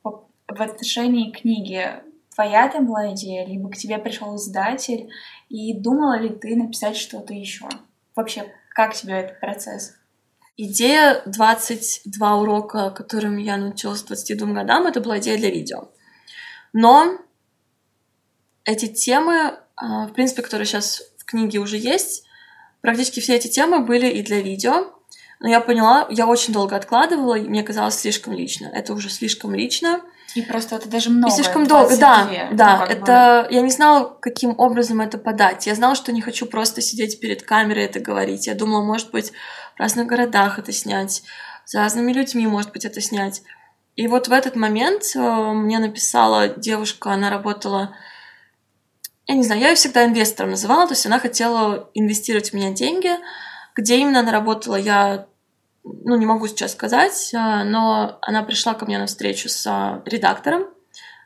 [SPEAKER 3] по- в отношении книги? Твоя была идея, либо к тебе пришел издатель, и думала ли ты написать что-то еще? Вообще, как тебе этот процесс?
[SPEAKER 1] Идея 22 урока, которым я научилась к 22 годам, это была идея для видео. Но эти темы, а, в принципе, которые сейчас в книге уже есть, практически все эти темы были и для видео. Но я поняла, я очень долго откладывала, и мне казалось слишком лично. Это уже слишком лично.
[SPEAKER 3] И просто это даже много.
[SPEAKER 1] И слишком долго, да,
[SPEAKER 3] 22,
[SPEAKER 1] да.
[SPEAKER 3] ну, как бы.
[SPEAKER 1] это я не знала, каким образом это подать. Я знала, что не хочу просто сидеть перед камерой это говорить. Я думала, может быть, в разных городах это снять, с разными людьми, может быть, это снять. И вот в этот момент э, мне написала девушка, она работала, я не знаю, я ее всегда инвестором называла, то есть она хотела инвестировать в меня деньги. Где именно она работала, я ну, не могу сейчас сказать, а, но она пришла ко мне на встречу с а, редактором,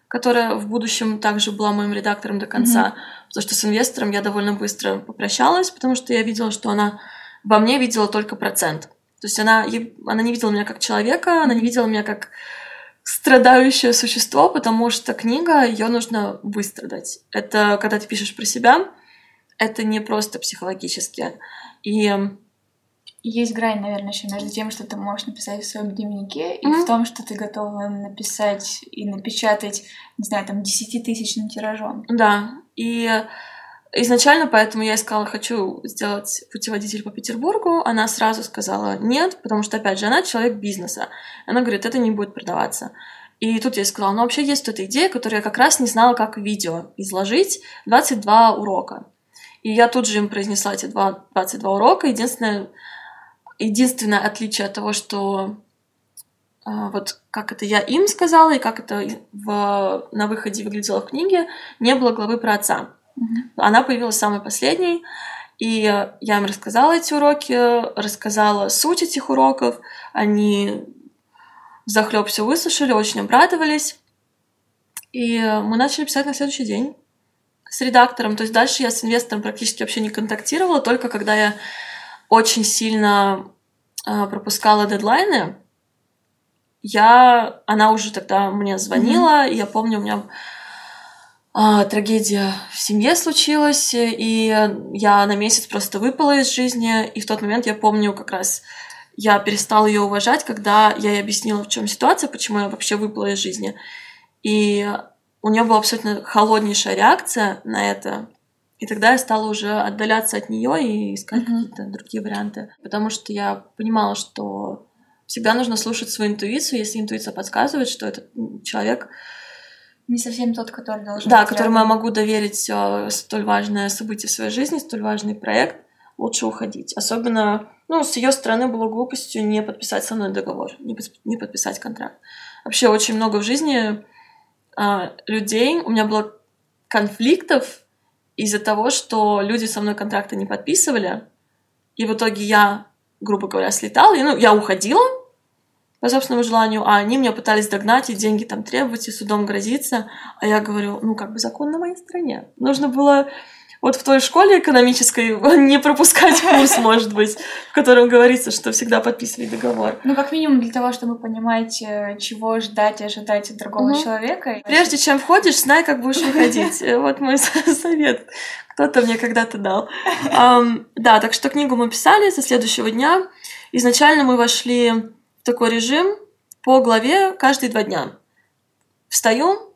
[SPEAKER 1] которая в будущем также была моим редактором до конца, потому что с инвестором я довольно быстро попрощалась, потому что я видела, что она во мне видела только процент. То есть она, она не видела меня как человека, она не видела меня как страдающее существо, потому что книга, ее нужно выстрадать. Это когда ты пишешь про себя, это не просто психологически. И
[SPEAKER 3] Есть грань, наверное, еще между тем, что ты можешь написать в своем дневнике, и
[SPEAKER 1] Мгм.
[SPEAKER 3] в том, что ты готова написать и напечатать, не знаю, там, десятитысячным тиражом.
[SPEAKER 1] Да, и изначально поэтому я искала, хочу сделать путеводитель по Петербургу. Она сразу сказала нет, потому что, опять же, она человек бизнеса. Она говорит, это не будет продаваться. И тут я сказала, ну вообще есть эта идея, которую я как раз не знала, как видео изложить. 22 урока. И я тут же им произнесла эти два- 22 урока. Единственное, единственное отличие от того, что а, вот как это я им сказала и как это в, на выходе выглядело в книге, не было главы про отца. Mm-hmm. Она появилась самой последней, и я им рассказала эти уроки, рассказала суть этих уроков. Они захлеб все выслушали, очень обрадовались. И мы начали писать на следующий день с редактором. То есть дальше я с инвестором практически вообще не контактировала, только когда я очень сильно э, пропускала дедлайны, я, она уже тогда мне звонила, mm-hmm. я помню, у меня а, трагедия в семье случилась, и я на месяц просто выпала из жизни, и в тот момент я помню как раз я перестала ее уважать, когда я ей объяснила, в чем ситуация, почему я вообще выпала из жизни. И у нее была абсолютно холоднейшая реакция на это. И тогда я стала уже отдаляться от нее и искать mm-hmm. какие-то другие варианты. Потому что я понимала, что всегда нужно слушать свою интуицию, если интуиция подсказывает, что этот человек
[SPEAKER 3] не совсем тот, который должен
[SPEAKER 1] Да, которому я могу доверить э, столь важное событие в своей жизни, столь важный проект, лучше уходить. Особенно, ну, с ее стороны было глупостью не подписать со мной договор, не, не подписать контракт. Вообще очень много в жизни а, людей, у меня было конфликтов из-за того, что люди со мной контракты не подписывали, и в итоге я, грубо говоря, слетала, и, ну, я уходила, по собственному желанию, а они меня пытались догнать и деньги там требовать, и судом грозиться. А я говорю, ну, как бы закон на моей стороне. Нужно было вот в той школе экономической не пропускать курс, может быть, в котором говорится, что всегда подписывай договор.
[SPEAKER 3] Ну, как минимум для того, чтобы понимать, э, чего ждать и ожидать от другого угу. человека.
[SPEAKER 1] Прежде чем входишь, знай, как будешь выходить. Э, вот мой совет. Кто-то мне когда-то дал. Um, да, так что книгу мы писали со следующего дня. Изначально мы вошли такой режим по главе каждые два дня. Встаю,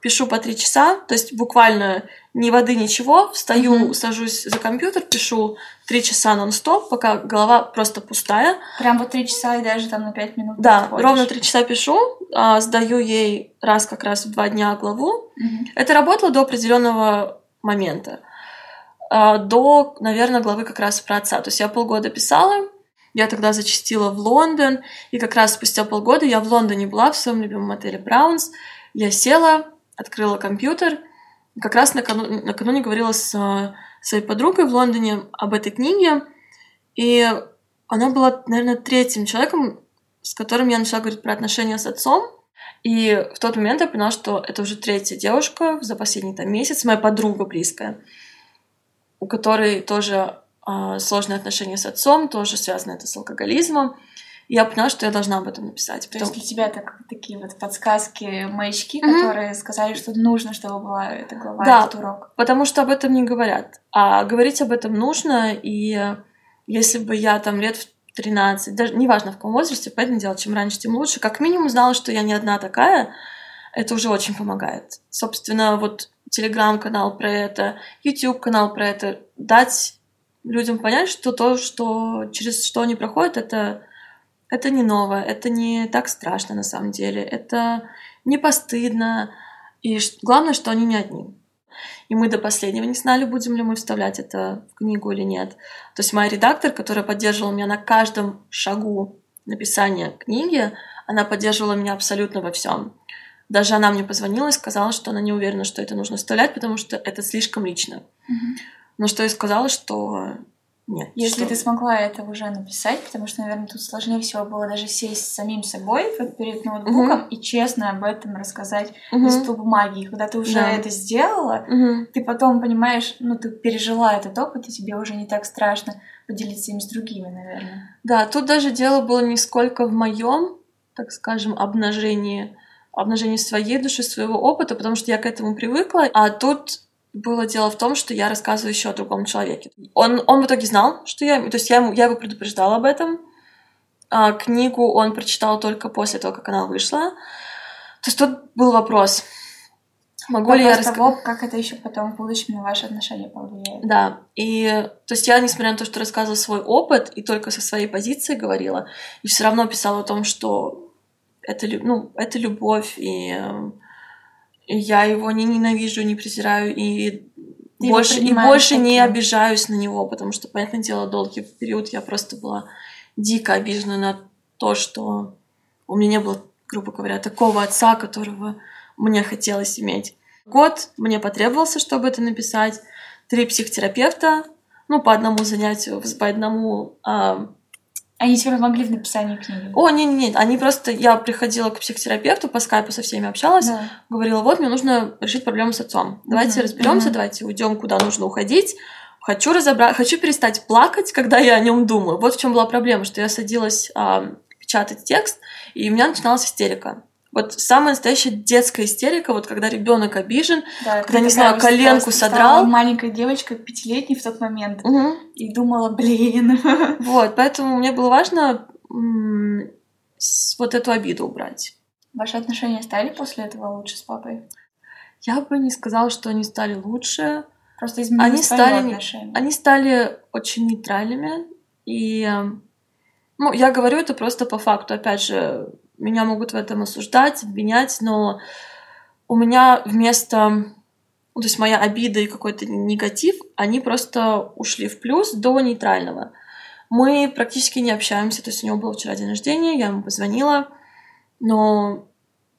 [SPEAKER 1] пишу по три часа, то есть буквально ни воды, ничего, встаю, mm-hmm. сажусь за компьютер, пишу три часа нон-стоп, пока голова просто пустая.
[SPEAKER 3] Прям вот три часа и даже там на пять минут.
[SPEAKER 1] Да, подходишь. ровно три часа пишу, а, сдаю ей раз как раз в два дня главу. Mm-hmm. Это работало до определенного момента. А, до, наверное, главы как раз про отца. То есть я полгода писала, я тогда зачастила в Лондон, и как раз спустя полгода я в Лондоне была в своем любимом отеле Браунс. Я села, открыла компьютер, как раз накануне, накануне говорила с своей подругой в Лондоне об этой книге, и она была, наверное, третьим человеком, с которым я начала говорить про отношения с отцом. И в тот момент я поняла, что это уже третья девушка за последний там, месяц, моя подруга близкая, у которой тоже э, сложные отношения с отцом, тоже связано это с алкоголизмом. И я поняла, что я должна об этом написать.
[SPEAKER 3] То есть для тебя так, такие вот подсказки, маячки, mm-hmm. которые сказали, что нужно, чтобы была эта глава,
[SPEAKER 1] да,
[SPEAKER 3] этот урок.
[SPEAKER 1] потому что об этом не говорят. А говорить об этом нужно, и если бы я там лет в 13, даже неважно в каком возрасте, поэтому делать, чем раньше, тем лучше, как минимум знала, что я не одна такая, это уже очень помогает. Собственно, вот телеграм-канал про это, YouTube-канал про это, дать людям понять, что то, что через что они проходят, это, это не новое, это не так страшно на самом деле, это не постыдно, и главное, что они не одни. И мы до последнего не знали, будем ли мы вставлять это в книгу или нет. То есть моя редактор, которая поддерживала меня на каждом шагу написания книги, она поддерживала меня абсолютно во всем. Даже она мне позвонила и сказала, что она не уверена, что это нужно вставлять, потому что это слишком лично. Mm-hmm. Но что я сказала, что нет.
[SPEAKER 3] Если
[SPEAKER 1] что...
[SPEAKER 3] ты смогла это уже написать, потому что, наверное, тут сложнее всего было даже сесть с самим собой вот перед ноутбуком угу. и честно об этом рассказать угу. листу бумаги. И когда ты уже да. это сделала, угу. ты потом понимаешь, ну, ты пережила этот опыт, и тебе уже не так страшно поделиться им с другими, наверное.
[SPEAKER 1] Да, тут даже дело было не сколько в моем, так скажем, обнажении, обнажении своей души, своего опыта, потому что я к этому привыкла, а тут было дело в том, что я рассказываю еще о другом человеке. Он, он в итоге знал, что я... То есть я, ему, я его предупреждала об этом. А, книгу он прочитал только после того, как она вышла. То есть тут был вопрос.
[SPEAKER 3] Могу вопрос ли я рассказать? того, как это еще потом в будущем на ваши отношения повлияет.
[SPEAKER 1] Да. И то есть я, несмотря на то, что рассказывала свой опыт и только со своей позиции говорила, и все равно писала о том, что это, ну, это любовь, и я его не ненавижу, не презираю и Ты больше, и больше не обижаюсь на него, потому что, понятное дело, долгий период я просто была дико обижена на то, что у меня не было, грубо говоря, такого отца, которого мне хотелось иметь. Год мне потребовался, чтобы это написать. Три психотерапевта, ну, по одному занятию, по одному а,
[SPEAKER 3] они тебе помогли в написании книги?
[SPEAKER 1] О, нет, нет, они просто... Я приходила к психотерапевту, по скайпу со всеми общалась, да. говорила, вот, мне нужно решить проблему с отцом. Давайте uh-huh. разберемся, uh-huh. давайте уйдем, куда нужно уходить. Хочу разобрать, хочу перестать плакать, когда я о нем думаю. Вот в чем была проблема, что я садилась а, печатать текст, и у меня начиналась истерика. Вот самая настоящая детская истерика, вот когда ребенок обижен, да, когда, не знаю, коленку содрал.
[SPEAKER 3] маленькая девочка, пятилетней в тот момент, угу. и думала, блин.
[SPEAKER 1] Вот, поэтому мне было важно вот эту обиду убрать.
[SPEAKER 3] Ваши отношения стали после этого лучше с папой?
[SPEAKER 1] Я бы не сказала, что они стали лучше.
[SPEAKER 3] Просто изменились они
[SPEAKER 1] стали,
[SPEAKER 3] отношения.
[SPEAKER 1] Они стали очень нейтральными. И, ну, я говорю это просто по факту. Опять же, меня могут в этом осуждать, обвинять, но у меня вместо... Ну, то есть моя обида и какой-то негатив, они просто ушли в плюс до нейтрального. Мы практически не общаемся, то есть у него был вчера день рождения, я ему позвонила, но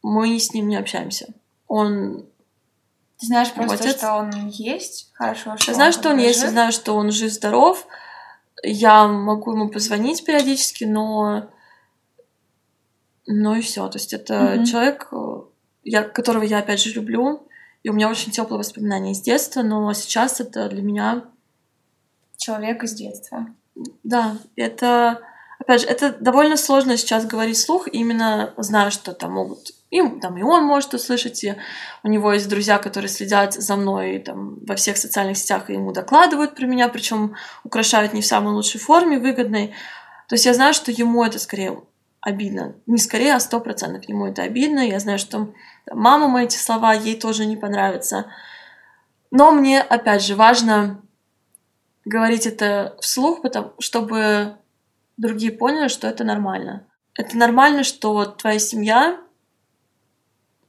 [SPEAKER 1] мы с ним не общаемся. Он
[SPEAKER 3] ты знаешь просто, отец. что он есть, хорошо, что
[SPEAKER 1] Я знаю, что он есть, я знаю, что он жив-здоров. Я могу ему позвонить периодически, но ну и все. То есть это mm-hmm. человек, э, я, которого я опять же люблю, и у меня очень теплые воспоминания из детства, но сейчас это для меня
[SPEAKER 3] человек из детства.
[SPEAKER 1] Да, это опять же, это довольно сложно сейчас говорить вслух, именно зная, что там могут им, там, и он может услышать, и у него есть друзья, которые следят за мной там, во всех социальных сетях и ему докладывают про меня, причем украшают не в самой лучшей форме, выгодной. То есть я знаю, что ему это скорее обидно. Не скорее, а сто процентов ему это обидно. Я знаю, что мама мои эти слова, ей тоже не понравятся. Но мне, опять же, важно говорить это вслух, потому, чтобы другие поняли, что это нормально. Это нормально, что твоя семья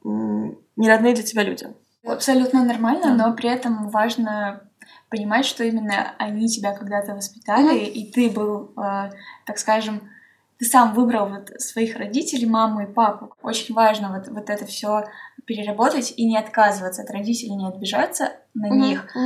[SPEAKER 1] не родные для тебя люди.
[SPEAKER 3] Абсолютно нормально, да. но при этом важно понимать, что именно они тебя когда-то воспитали, mm-hmm. и ты был, э, так скажем, ты сам выбрал вот своих родителей, маму и папу. Очень важно вот, вот это все переработать и не отказываться от родителей, не обижаться на mm-hmm. них,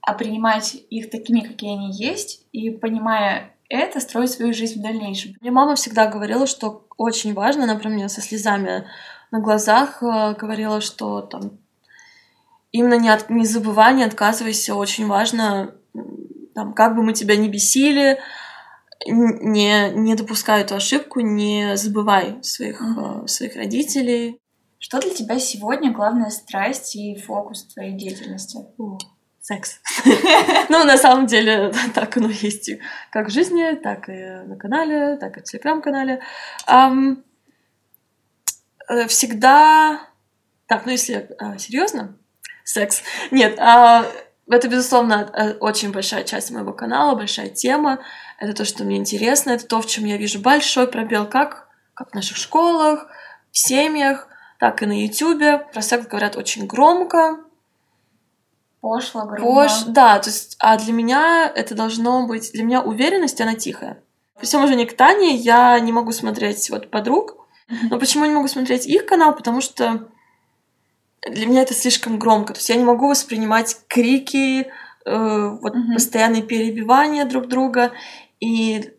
[SPEAKER 3] а принимать их такими, какие они есть, и понимая это, строить свою жизнь в дальнейшем.
[SPEAKER 1] Мне мама всегда говорила, что очень важно, например, со слезами на глазах э, говорила, что там именно не, от, не забывай, не отказывайся, очень важно, там, как бы мы тебя не бесили, не, не допускай эту ошибку, не забывай своих, mm-hmm. своих родителей.
[SPEAKER 3] Что для тебя сегодня главная страсть и фокус твоей деятельности?
[SPEAKER 1] секс. ну, на самом деле, так оно есть как в жизни, так и на канале, так и в телеграм-канале. Э, всегда... Так, ну если а, серьезно, секс. Нет, а, это, безусловно, очень большая часть моего канала, большая тема это то, что мне интересно, это то, в чем я вижу большой пробел, как, как в наших школах, в семьях, так и на Ютубе. Про секс говорят очень громко.
[SPEAKER 3] Пошло, грубо.
[SPEAKER 1] Пош... Да, то есть, а для меня это должно быть... Для меня уверенность, она тихая. По всему же к Тане я не могу смотреть вот подруг. Но почему я не могу смотреть их канал? Потому что для меня это слишком громко. То есть я не могу воспринимать крики, э, вот mm-hmm. постоянные перебивания друг друга. И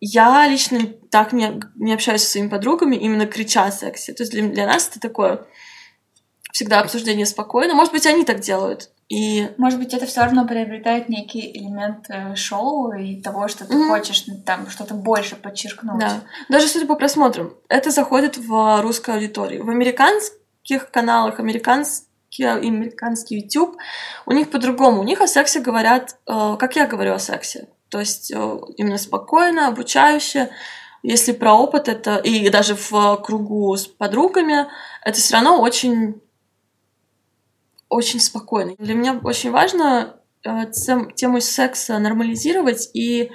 [SPEAKER 1] я лично так не, не общаюсь со своими подругами, именно крича о сексе. То есть для, для нас это такое всегда обсуждение спокойно. Может быть, они так делают. И...
[SPEAKER 3] Может быть, это все равно приобретает некий элемент э, шоу и того, что ты mm-hmm. хочешь там что-то больше подчеркнуть.
[SPEAKER 1] Да. Даже судя по просмотрам, это заходит в русскую аудиторию. В американских каналах, американский, американский YouTube, у них по-другому. У них о сексе говорят, э, как я говорю о сексе. То есть э, именно спокойно, обучающе. Если про опыт это, и даже в кругу с подругами, это все равно очень, очень спокойно. Для меня очень важно э, тему секса нормализировать и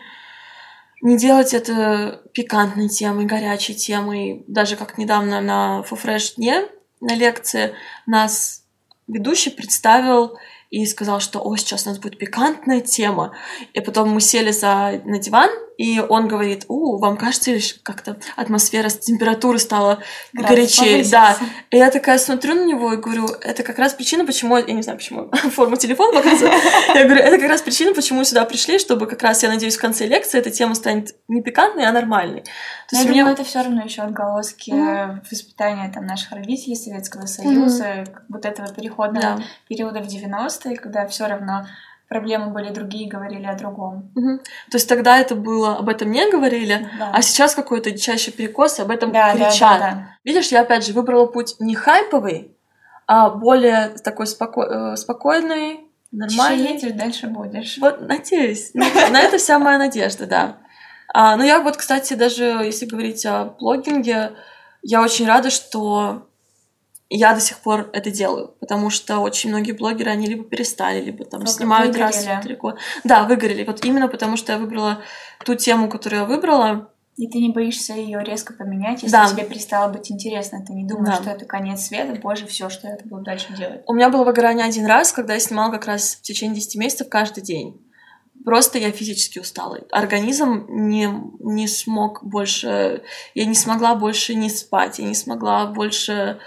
[SPEAKER 1] не делать это пикантной темой, горячей темой. Даже как недавно на Фуфреш дне на лекции нас ведущий представил и сказал, что «О, сейчас у нас будет пикантная тема». И потом мы сели за, на диван, и он говорит, у, вам кажется, ли как-то атмосфера, температура стала
[SPEAKER 3] Градус
[SPEAKER 1] горячее,
[SPEAKER 3] повысился.
[SPEAKER 1] да. И я такая смотрю на него и говорю, это как раз причина, почему, я не знаю, почему форму телефона показываю. Я говорю, это как раз причина, почему сюда пришли, чтобы как раз, я надеюсь, в конце лекции эта тема станет не пикантной, а нормальной. То есть
[SPEAKER 3] я
[SPEAKER 1] мне-
[SPEAKER 3] думаю, это все равно еще отголоски
[SPEAKER 1] Мгм.
[SPEAKER 3] воспитания там наших родителей Советского Союза, как вот этого переходного
[SPEAKER 1] Да.
[SPEAKER 3] периода в 90-е, когда все равно проблемы были другие, говорили о другом.
[SPEAKER 1] Мгм. То есть тогда это было, об этом не говорили,
[SPEAKER 3] Да.
[SPEAKER 1] а сейчас какой-то дичайший перекос, об этом
[SPEAKER 3] да, да, да,
[SPEAKER 1] кричат.
[SPEAKER 3] да.
[SPEAKER 1] Видишь, я опять же выбрала путь не хайповый, а более такой споко- э, спокойный, нормальный.
[SPEAKER 3] едешь, дальше будешь.
[SPEAKER 1] Вот, надеюсь. На на это вся моя надежда, да. А, ну, я вот, кстати, даже если говорить о блогинге, я очень рада, что я до сих пор это делаю, потому что очень многие блогеры, они либо перестали, либо там
[SPEAKER 3] Только
[SPEAKER 1] снимают раз
[SPEAKER 3] выгорели.
[SPEAKER 1] в три года. Да, выгорели. Вот именно потому, что я выбрала ту тему, которую я выбрала.
[SPEAKER 3] И ты не боишься ее резко поменять, если
[SPEAKER 1] Да.
[SPEAKER 3] тебе перестало быть интересно. Ты не думаешь,
[SPEAKER 1] Да.
[SPEAKER 3] что это конец света, боже, все, что я буду дальше делать.
[SPEAKER 1] У меня было выгорание один раз, когда я снимала как раз в течение 10 месяцев каждый день. Просто я физически устала. Организм не, не смог больше... Я не смогла больше не спать, я не смогла больше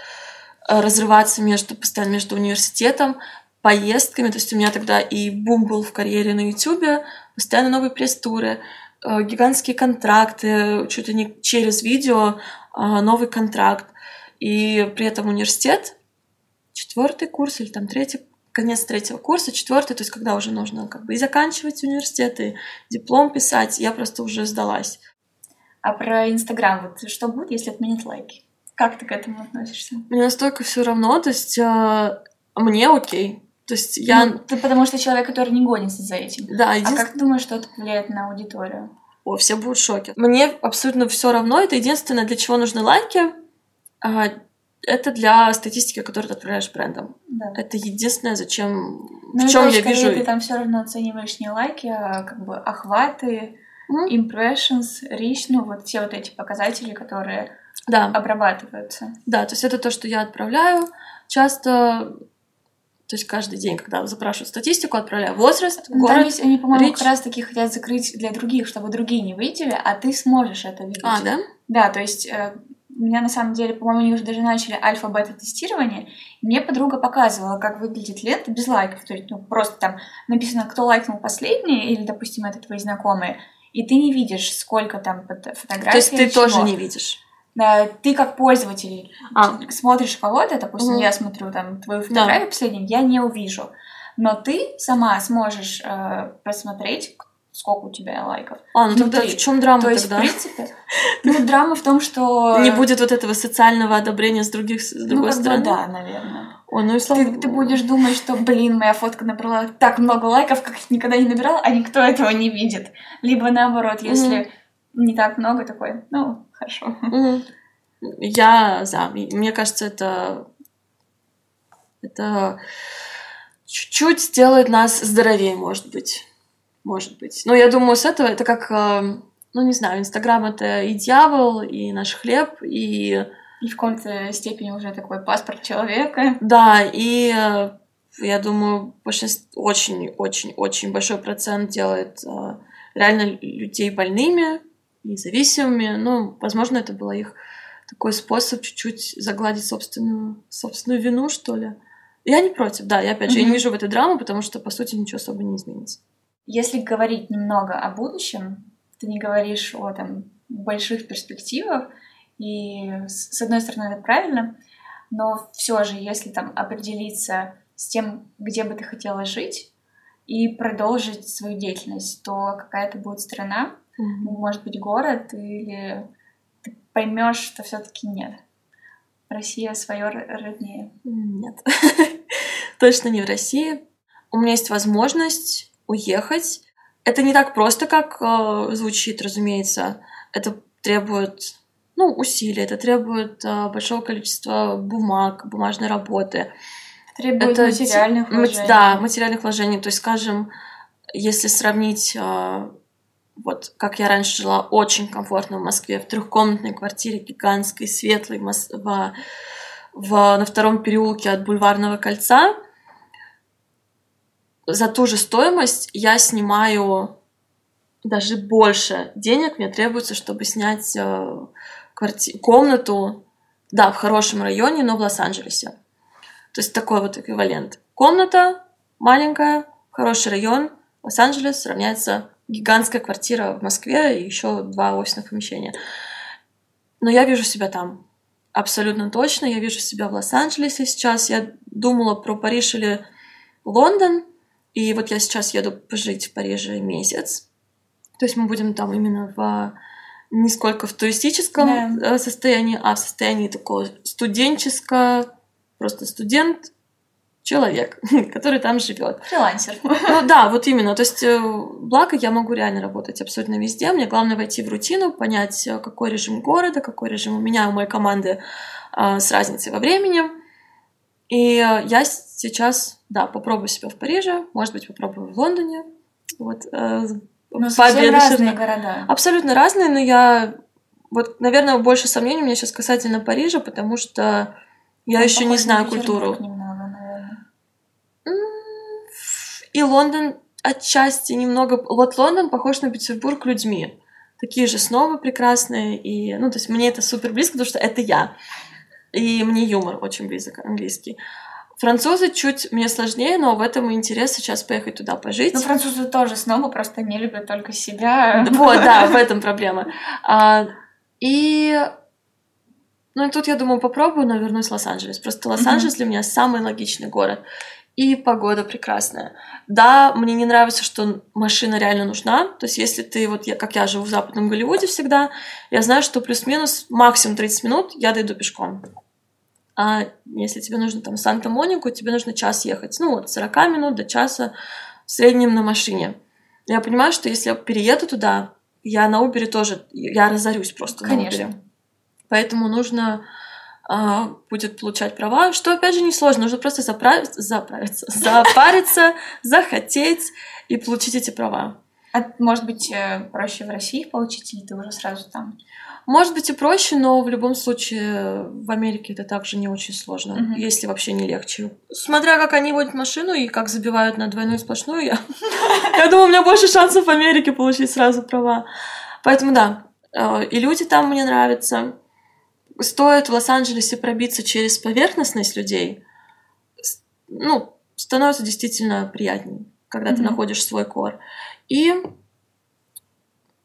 [SPEAKER 1] разрываться между, постоянно между университетом, поездками. То есть у меня тогда и бум был в карьере на Ютубе, постоянно новые пресс-туры, э, гигантские контракты, чуть ли не через видео э, новый контракт. И при этом университет, четвертый курс или там третий, конец третьего курса, четвертый, то есть когда уже нужно как бы и заканчивать университет, и диплом писать, я просто уже сдалась.
[SPEAKER 3] А про Инстаграм, вот что будет, если отменить лайки? Как ты к этому относишься?
[SPEAKER 1] Мне настолько все равно, то есть э, мне окей. То есть я,
[SPEAKER 3] Ну, ты потому что человек, который не гонится за этим.
[SPEAKER 1] да,
[SPEAKER 3] А
[SPEAKER 1] единственное,
[SPEAKER 3] как ты думаешь, что это влияет на аудиторию?
[SPEAKER 1] О, все будут в шоке. Мне абсолютно все равно. Это единственное, для чего нужны лайки. А, это для статистики, которую ты отправляешь брендам.
[SPEAKER 3] Да.
[SPEAKER 1] Это единственное, зачем,
[SPEAKER 3] Ну,
[SPEAKER 1] в чем я вижу.
[SPEAKER 3] ты там все равно оцениваешь не лайки, а как бы охваты,
[SPEAKER 1] Мгм.
[SPEAKER 3] impressions, reach, ну вот все вот эти показатели, которые
[SPEAKER 1] Да,
[SPEAKER 3] обрабатываются.
[SPEAKER 1] да, то есть это то, что я отправляю. Часто, то есть каждый день, когда запрашивают статистику, отправляю возраст,
[SPEAKER 3] Ну, Там
[SPEAKER 1] город.
[SPEAKER 3] ведь они, по-моему, как раз таки хотят закрыть для других, чтобы другие не видели, а ты сможешь это видеть.
[SPEAKER 1] А, да?
[SPEAKER 3] Да, то есть э, у меня на самом деле, по-моему, они уже даже начали альфа-бета-тестирование. Мне подруга показывала, как выглядит лента без лайков. То есть, ну, просто там написано, кто лайкнул последний, или, допустим, это твои знакомые, и ты не видишь, сколько там фотографий.
[SPEAKER 1] То есть ты тоже не видишь.
[SPEAKER 3] Да, ты как пользователь
[SPEAKER 1] А.
[SPEAKER 3] смотришь кого-то, допустим,
[SPEAKER 1] Мгм.
[SPEAKER 3] я смотрю там твою фотографию последнюю, я не увижу. Но ты сама сможешь э, посмотреть, сколько у тебя лайков.
[SPEAKER 1] А, ну тогда
[SPEAKER 3] Внутри.
[SPEAKER 1] в чем драма
[SPEAKER 3] То есть,
[SPEAKER 1] тогда?
[SPEAKER 3] в принципе, ну, драма в том, что...
[SPEAKER 1] Не будет вот этого социального одобрения с других с
[SPEAKER 3] ну,
[SPEAKER 1] другой
[SPEAKER 3] бы
[SPEAKER 1] стороны.
[SPEAKER 3] да, наверное.
[SPEAKER 1] Ой, ну и слава
[SPEAKER 3] Ты, ты будешь думать, что, блин, моя фотка набрала так много лайков, как никогда не набирала, а никто этого не видит. Либо наоборот, если не так много, такой, ну, хорошо.
[SPEAKER 1] Я за. Мне кажется, это это чуть-чуть сделает нас здоровее, может быть. Может быть. Но я думаю, с этого это как, э, ну, не знаю, Инстаграм — это и дьявол, и наш хлеб, и...
[SPEAKER 3] И в каком-то степени уже такой паспорт человека.
[SPEAKER 1] Да, и э, я думаю, большинство, очень-очень-очень большой процент делает э, реально людей больными и зависимыми. Ну, возможно, это был их такой способ чуть-чуть загладить собственную, собственную вину, что ли. Я не против, да, я опять же, я не вижу в этой драмы, потому что, по сути, ничего особо не изменится.
[SPEAKER 3] Если говорить немного о будущем, ты не говоришь о там больших перспективах, и с одной стороны это правильно, но все же, если там определиться с тем, где бы ты хотела жить, и продолжить свою деятельность, то какая это будет страна, ну, может быть, город, или ты поймешь, что все-таки нет. Россия свое роднее.
[SPEAKER 1] Нет, точно не в России. У меня есть возможность уехать. Это не так просто, как э, звучит, разумеется. Это требует ну, усилий, это требует э, большого количества бумаг, бумажной работы.
[SPEAKER 3] Требует
[SPEAKER 1] это
[SPEAKER 3] материальных вложений.
[SPEAKER 1] Да, материальных вложений. То есть, скажем, если сравнить, э, вот как я раньше жила очень комфортно в Москве, в трехкомнатной квартире гигантской, светлой, в в- на втором переулке от Бульварного кольца, за ту же стоимость я снимаю даже больше денег мне требуется, чтобы снять э, кварти- комнату, да, в хорошем районе, но в Лос-Анджелесе. То есть такой вот эквивалент. Комната маленькая, хороший район, Лос-Анджелес равняется гигантская квартира в Москве и еще два офисных помещения. Но я вижу себя там. Абсолютно точно. Я вижу себя в Лос-Анджелесе сейчас. Я думала про Париж или Лондон. И вот я сейчас еду пожить в Париже месяц. То есть мы будем там именно в не сколько в туристическом
[SPEAKER 3] Да.
[SPEAKER 1] э, состоянии, а в состоянии такого студенческого, просто студент, человек, который там живет.
[SPEAKER 3] Фрилансер.
[SPEAKER 1] Ну да, вот именно. То есть, э, благо я могу реально работать абсолютно везде. Мне главное войти в рутину, понять, э, какой режим города, какой режим у меня, у моей команды э, с разницей во времени. И э, я сейчас, да, попробую себя в Париже, может быть, попробую в Лондоне. Вот, э,
[SPEAKER 3] Ну, совсем разные города.
[SPEAKER 1] Абсолютно разные, но я вот, наверное, больше сомнений у меня сейчас касательно Парижа, потому что я
[SPEAKER 3] Он
[SPEAKER 1] еще не знаю культуру.
[SPEAKER 3] немного, наверное.
[SPEAKER 1] М, И Лондон отчасти немного... Вот Лондон похож на Петербург людьми. Такие же снова прекрасные. И, ну, то есть мне это супер близко, потому что это я. И мне юмор очень близок, английский. Французы чуть мне сложнее, но в этом и интерес сейчас поехать туда пожить.
[SPEAKER 3] Ну, французы тоже снова просто не любят только себя.
[SPEAKER 1] Вот, да, в этом проблема. А, и ну и тут я думаю, попробую, но вернусь в Лос-Анджелес. Просто Лос-Анджелес для меня самый логичный город. И погода прекрасная. Да, мне не нравится, что машина реально нужна. То есть, если ты, вот я, как я живу в Западном Голливуде всегда, я знаю, что плюс-минус максимум 30 минут я дойду пешком. А если тебе нужно там Санта-Монику, тебе нужно час ехать. Ну, от 40 минут до часа в среднем на машине. Я понимаю, что если я перееду туда, я на Убере тоже, я разорюсь просто
[SPEAKER 3] Конечно.
[SPEAKER 1] на Убере. Поэтому нужно а, будет получать права, что опять же несложно, нужно просто заправиться, заправиться, запариться, захотеть и получить эти права.
[SPEAKER 3] А может быть, э, проще в России их получить, или ты уже сразу там?
[SPEAKER 1] Может быть и проще, но в любом случае в Америке это также не очень сложно,
[SPEAKER 3] Мгм.
[SPEAKER 1] если вообще не легче. Смотря как они водят машину и как забивают на двойную сплошную, я, я думаю, у меня больше шансов в Америке получить сразу права. Поэтому да, э, и люди там мне нравятся. Стоит в Лос-Анджелесе пробиться через поверхностность людей, ну, становится действительно приятнее, когда ты
[SPEAKER 3] Мгм.
[SPEAKER 1] находишь свой кор. И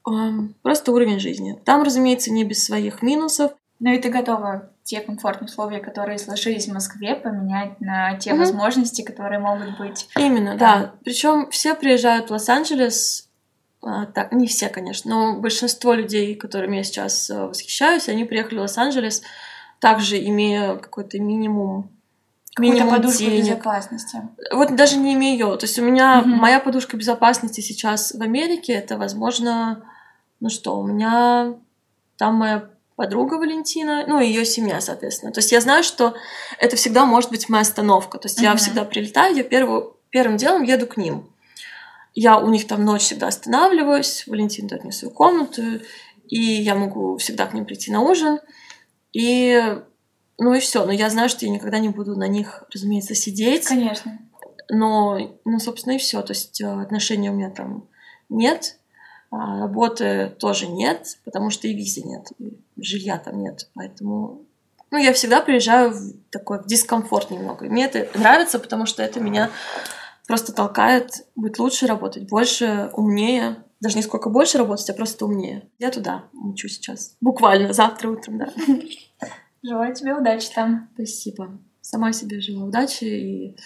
[SPEAKER 1] эм, просто уровень жизни. Там, разумеется, не без своих минусов.
[SPEAKER 3] Ну и ты готова те комфортные условия, которые сложились в Москве, поменять на те
[SPEAKER 1] Мгм.
[SPEAKER 3] возможности, которые могут быть.
[SPEAKER 1] Именно,
[SPEAKER 3] Да.
[SPEAKER 1] да. Причем все приезжают в Лос-Анджелес, а, так, не все, конечно, но большинство людей, которыми я сейчас э, восхищаюсь, они приехали в Лос-Анджелес, также имея какой-то минимум
[SPEAKER 3] Какую-то подушку
[SPEAKER 1] денег.
[SPEAKER 3] безопасности.
[SPEAKER 1] Вот даже не имею. То есть у меня
[SPEAKER 3] Мгм.
[SPEAKER 1] моя подушка безопасности сейчас в Америке, это, возможно, ну что, у меня там моя подруга Валентина, ну, и ее семья, соответственно. То есть я знаю, что это всегда может быть моя остановка. То есть я
[SPEAKER 3] Мгм.
[SPEAKER 1] всегда прилетаю, я первую, первым делом еду к ним. Я у них там ночь всегда останавливаюсь, Валентин дает мне свою комнату, и я могу всегда к ним прийти на ужин. И ну и все. Но я знаю, что я никогда не буду на них, разумеется, сидеть.
[SPEAKER 3] Конечно.
[SPEAKER 1] Но, ну, собственно, и все. То есть э, отношений у меня там нет, а работы тоже нет, потому что и визы нет, и жилья там нет. Поэтому, ну, я всегда приезжаю в такой в дискомфорт немного. И мне это нравится, потому что это меня просто толкает быть лучше, работать больше, умнее. Даже не сколько больше работать, а просто умнее. Я туда учу сейчас. Буквально завтра утром, да.
[SPEAKER 3] Желаю тебе удачи там.
[SPEAKER 1] Спасибо. Сама себе желаю удачи. И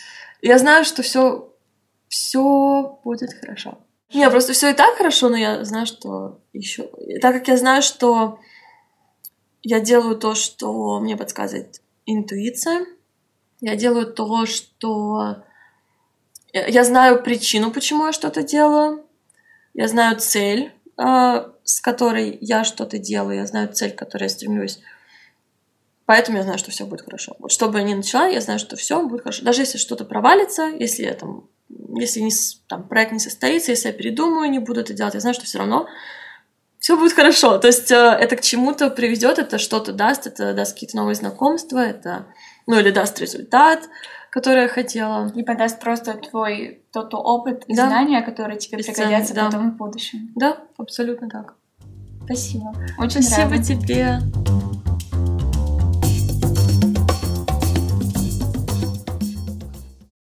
[SPEAKER 1] я знаю, что все все будет хорошо. Не, просто все и так хорошо, но я знаю, что еще. Так как я знаю, что я делаю то, что мне подсказывает интуиция, я делаю то, что я знаю причину, почему я что-то делаю, я знаю цель, а, с которой я что-то делаю, я знаю цель, к которой я стремлюсь. Поэтому я знаю, что все будет хорошо. Вот что бы я ни начала, я знаю, что все будет хорошо. Даже если что-то провалится, если я там, если не, там, проект не состоится, если я передумаю, не буду это делать, я знаю, что все равно все будет хорошо. То есть э, это к чему-то приведет, это что-то даст, это даст какие-то новые знакомства, это, ну или даст результат, который я хотела.
[SPEAKER 3] И подаст просто твой тот опыт и
[SPEAKER 1] Да.
[SPEAKER 3] знания, которые тебе
[SPEAKER 1] Бесценный,
[SPEAKER 3] пригодятся
[SPEAKER 1] да.
[SPEAKER 3] потом в будущем.
[SPEAKER 1] Да, абсолютно так.
[SPEAKER 3] Спасибо. Очень
[SPEAKER 1] Спасибо
[SPEAKER 3] рада.
[SPEAKER 1] тебе.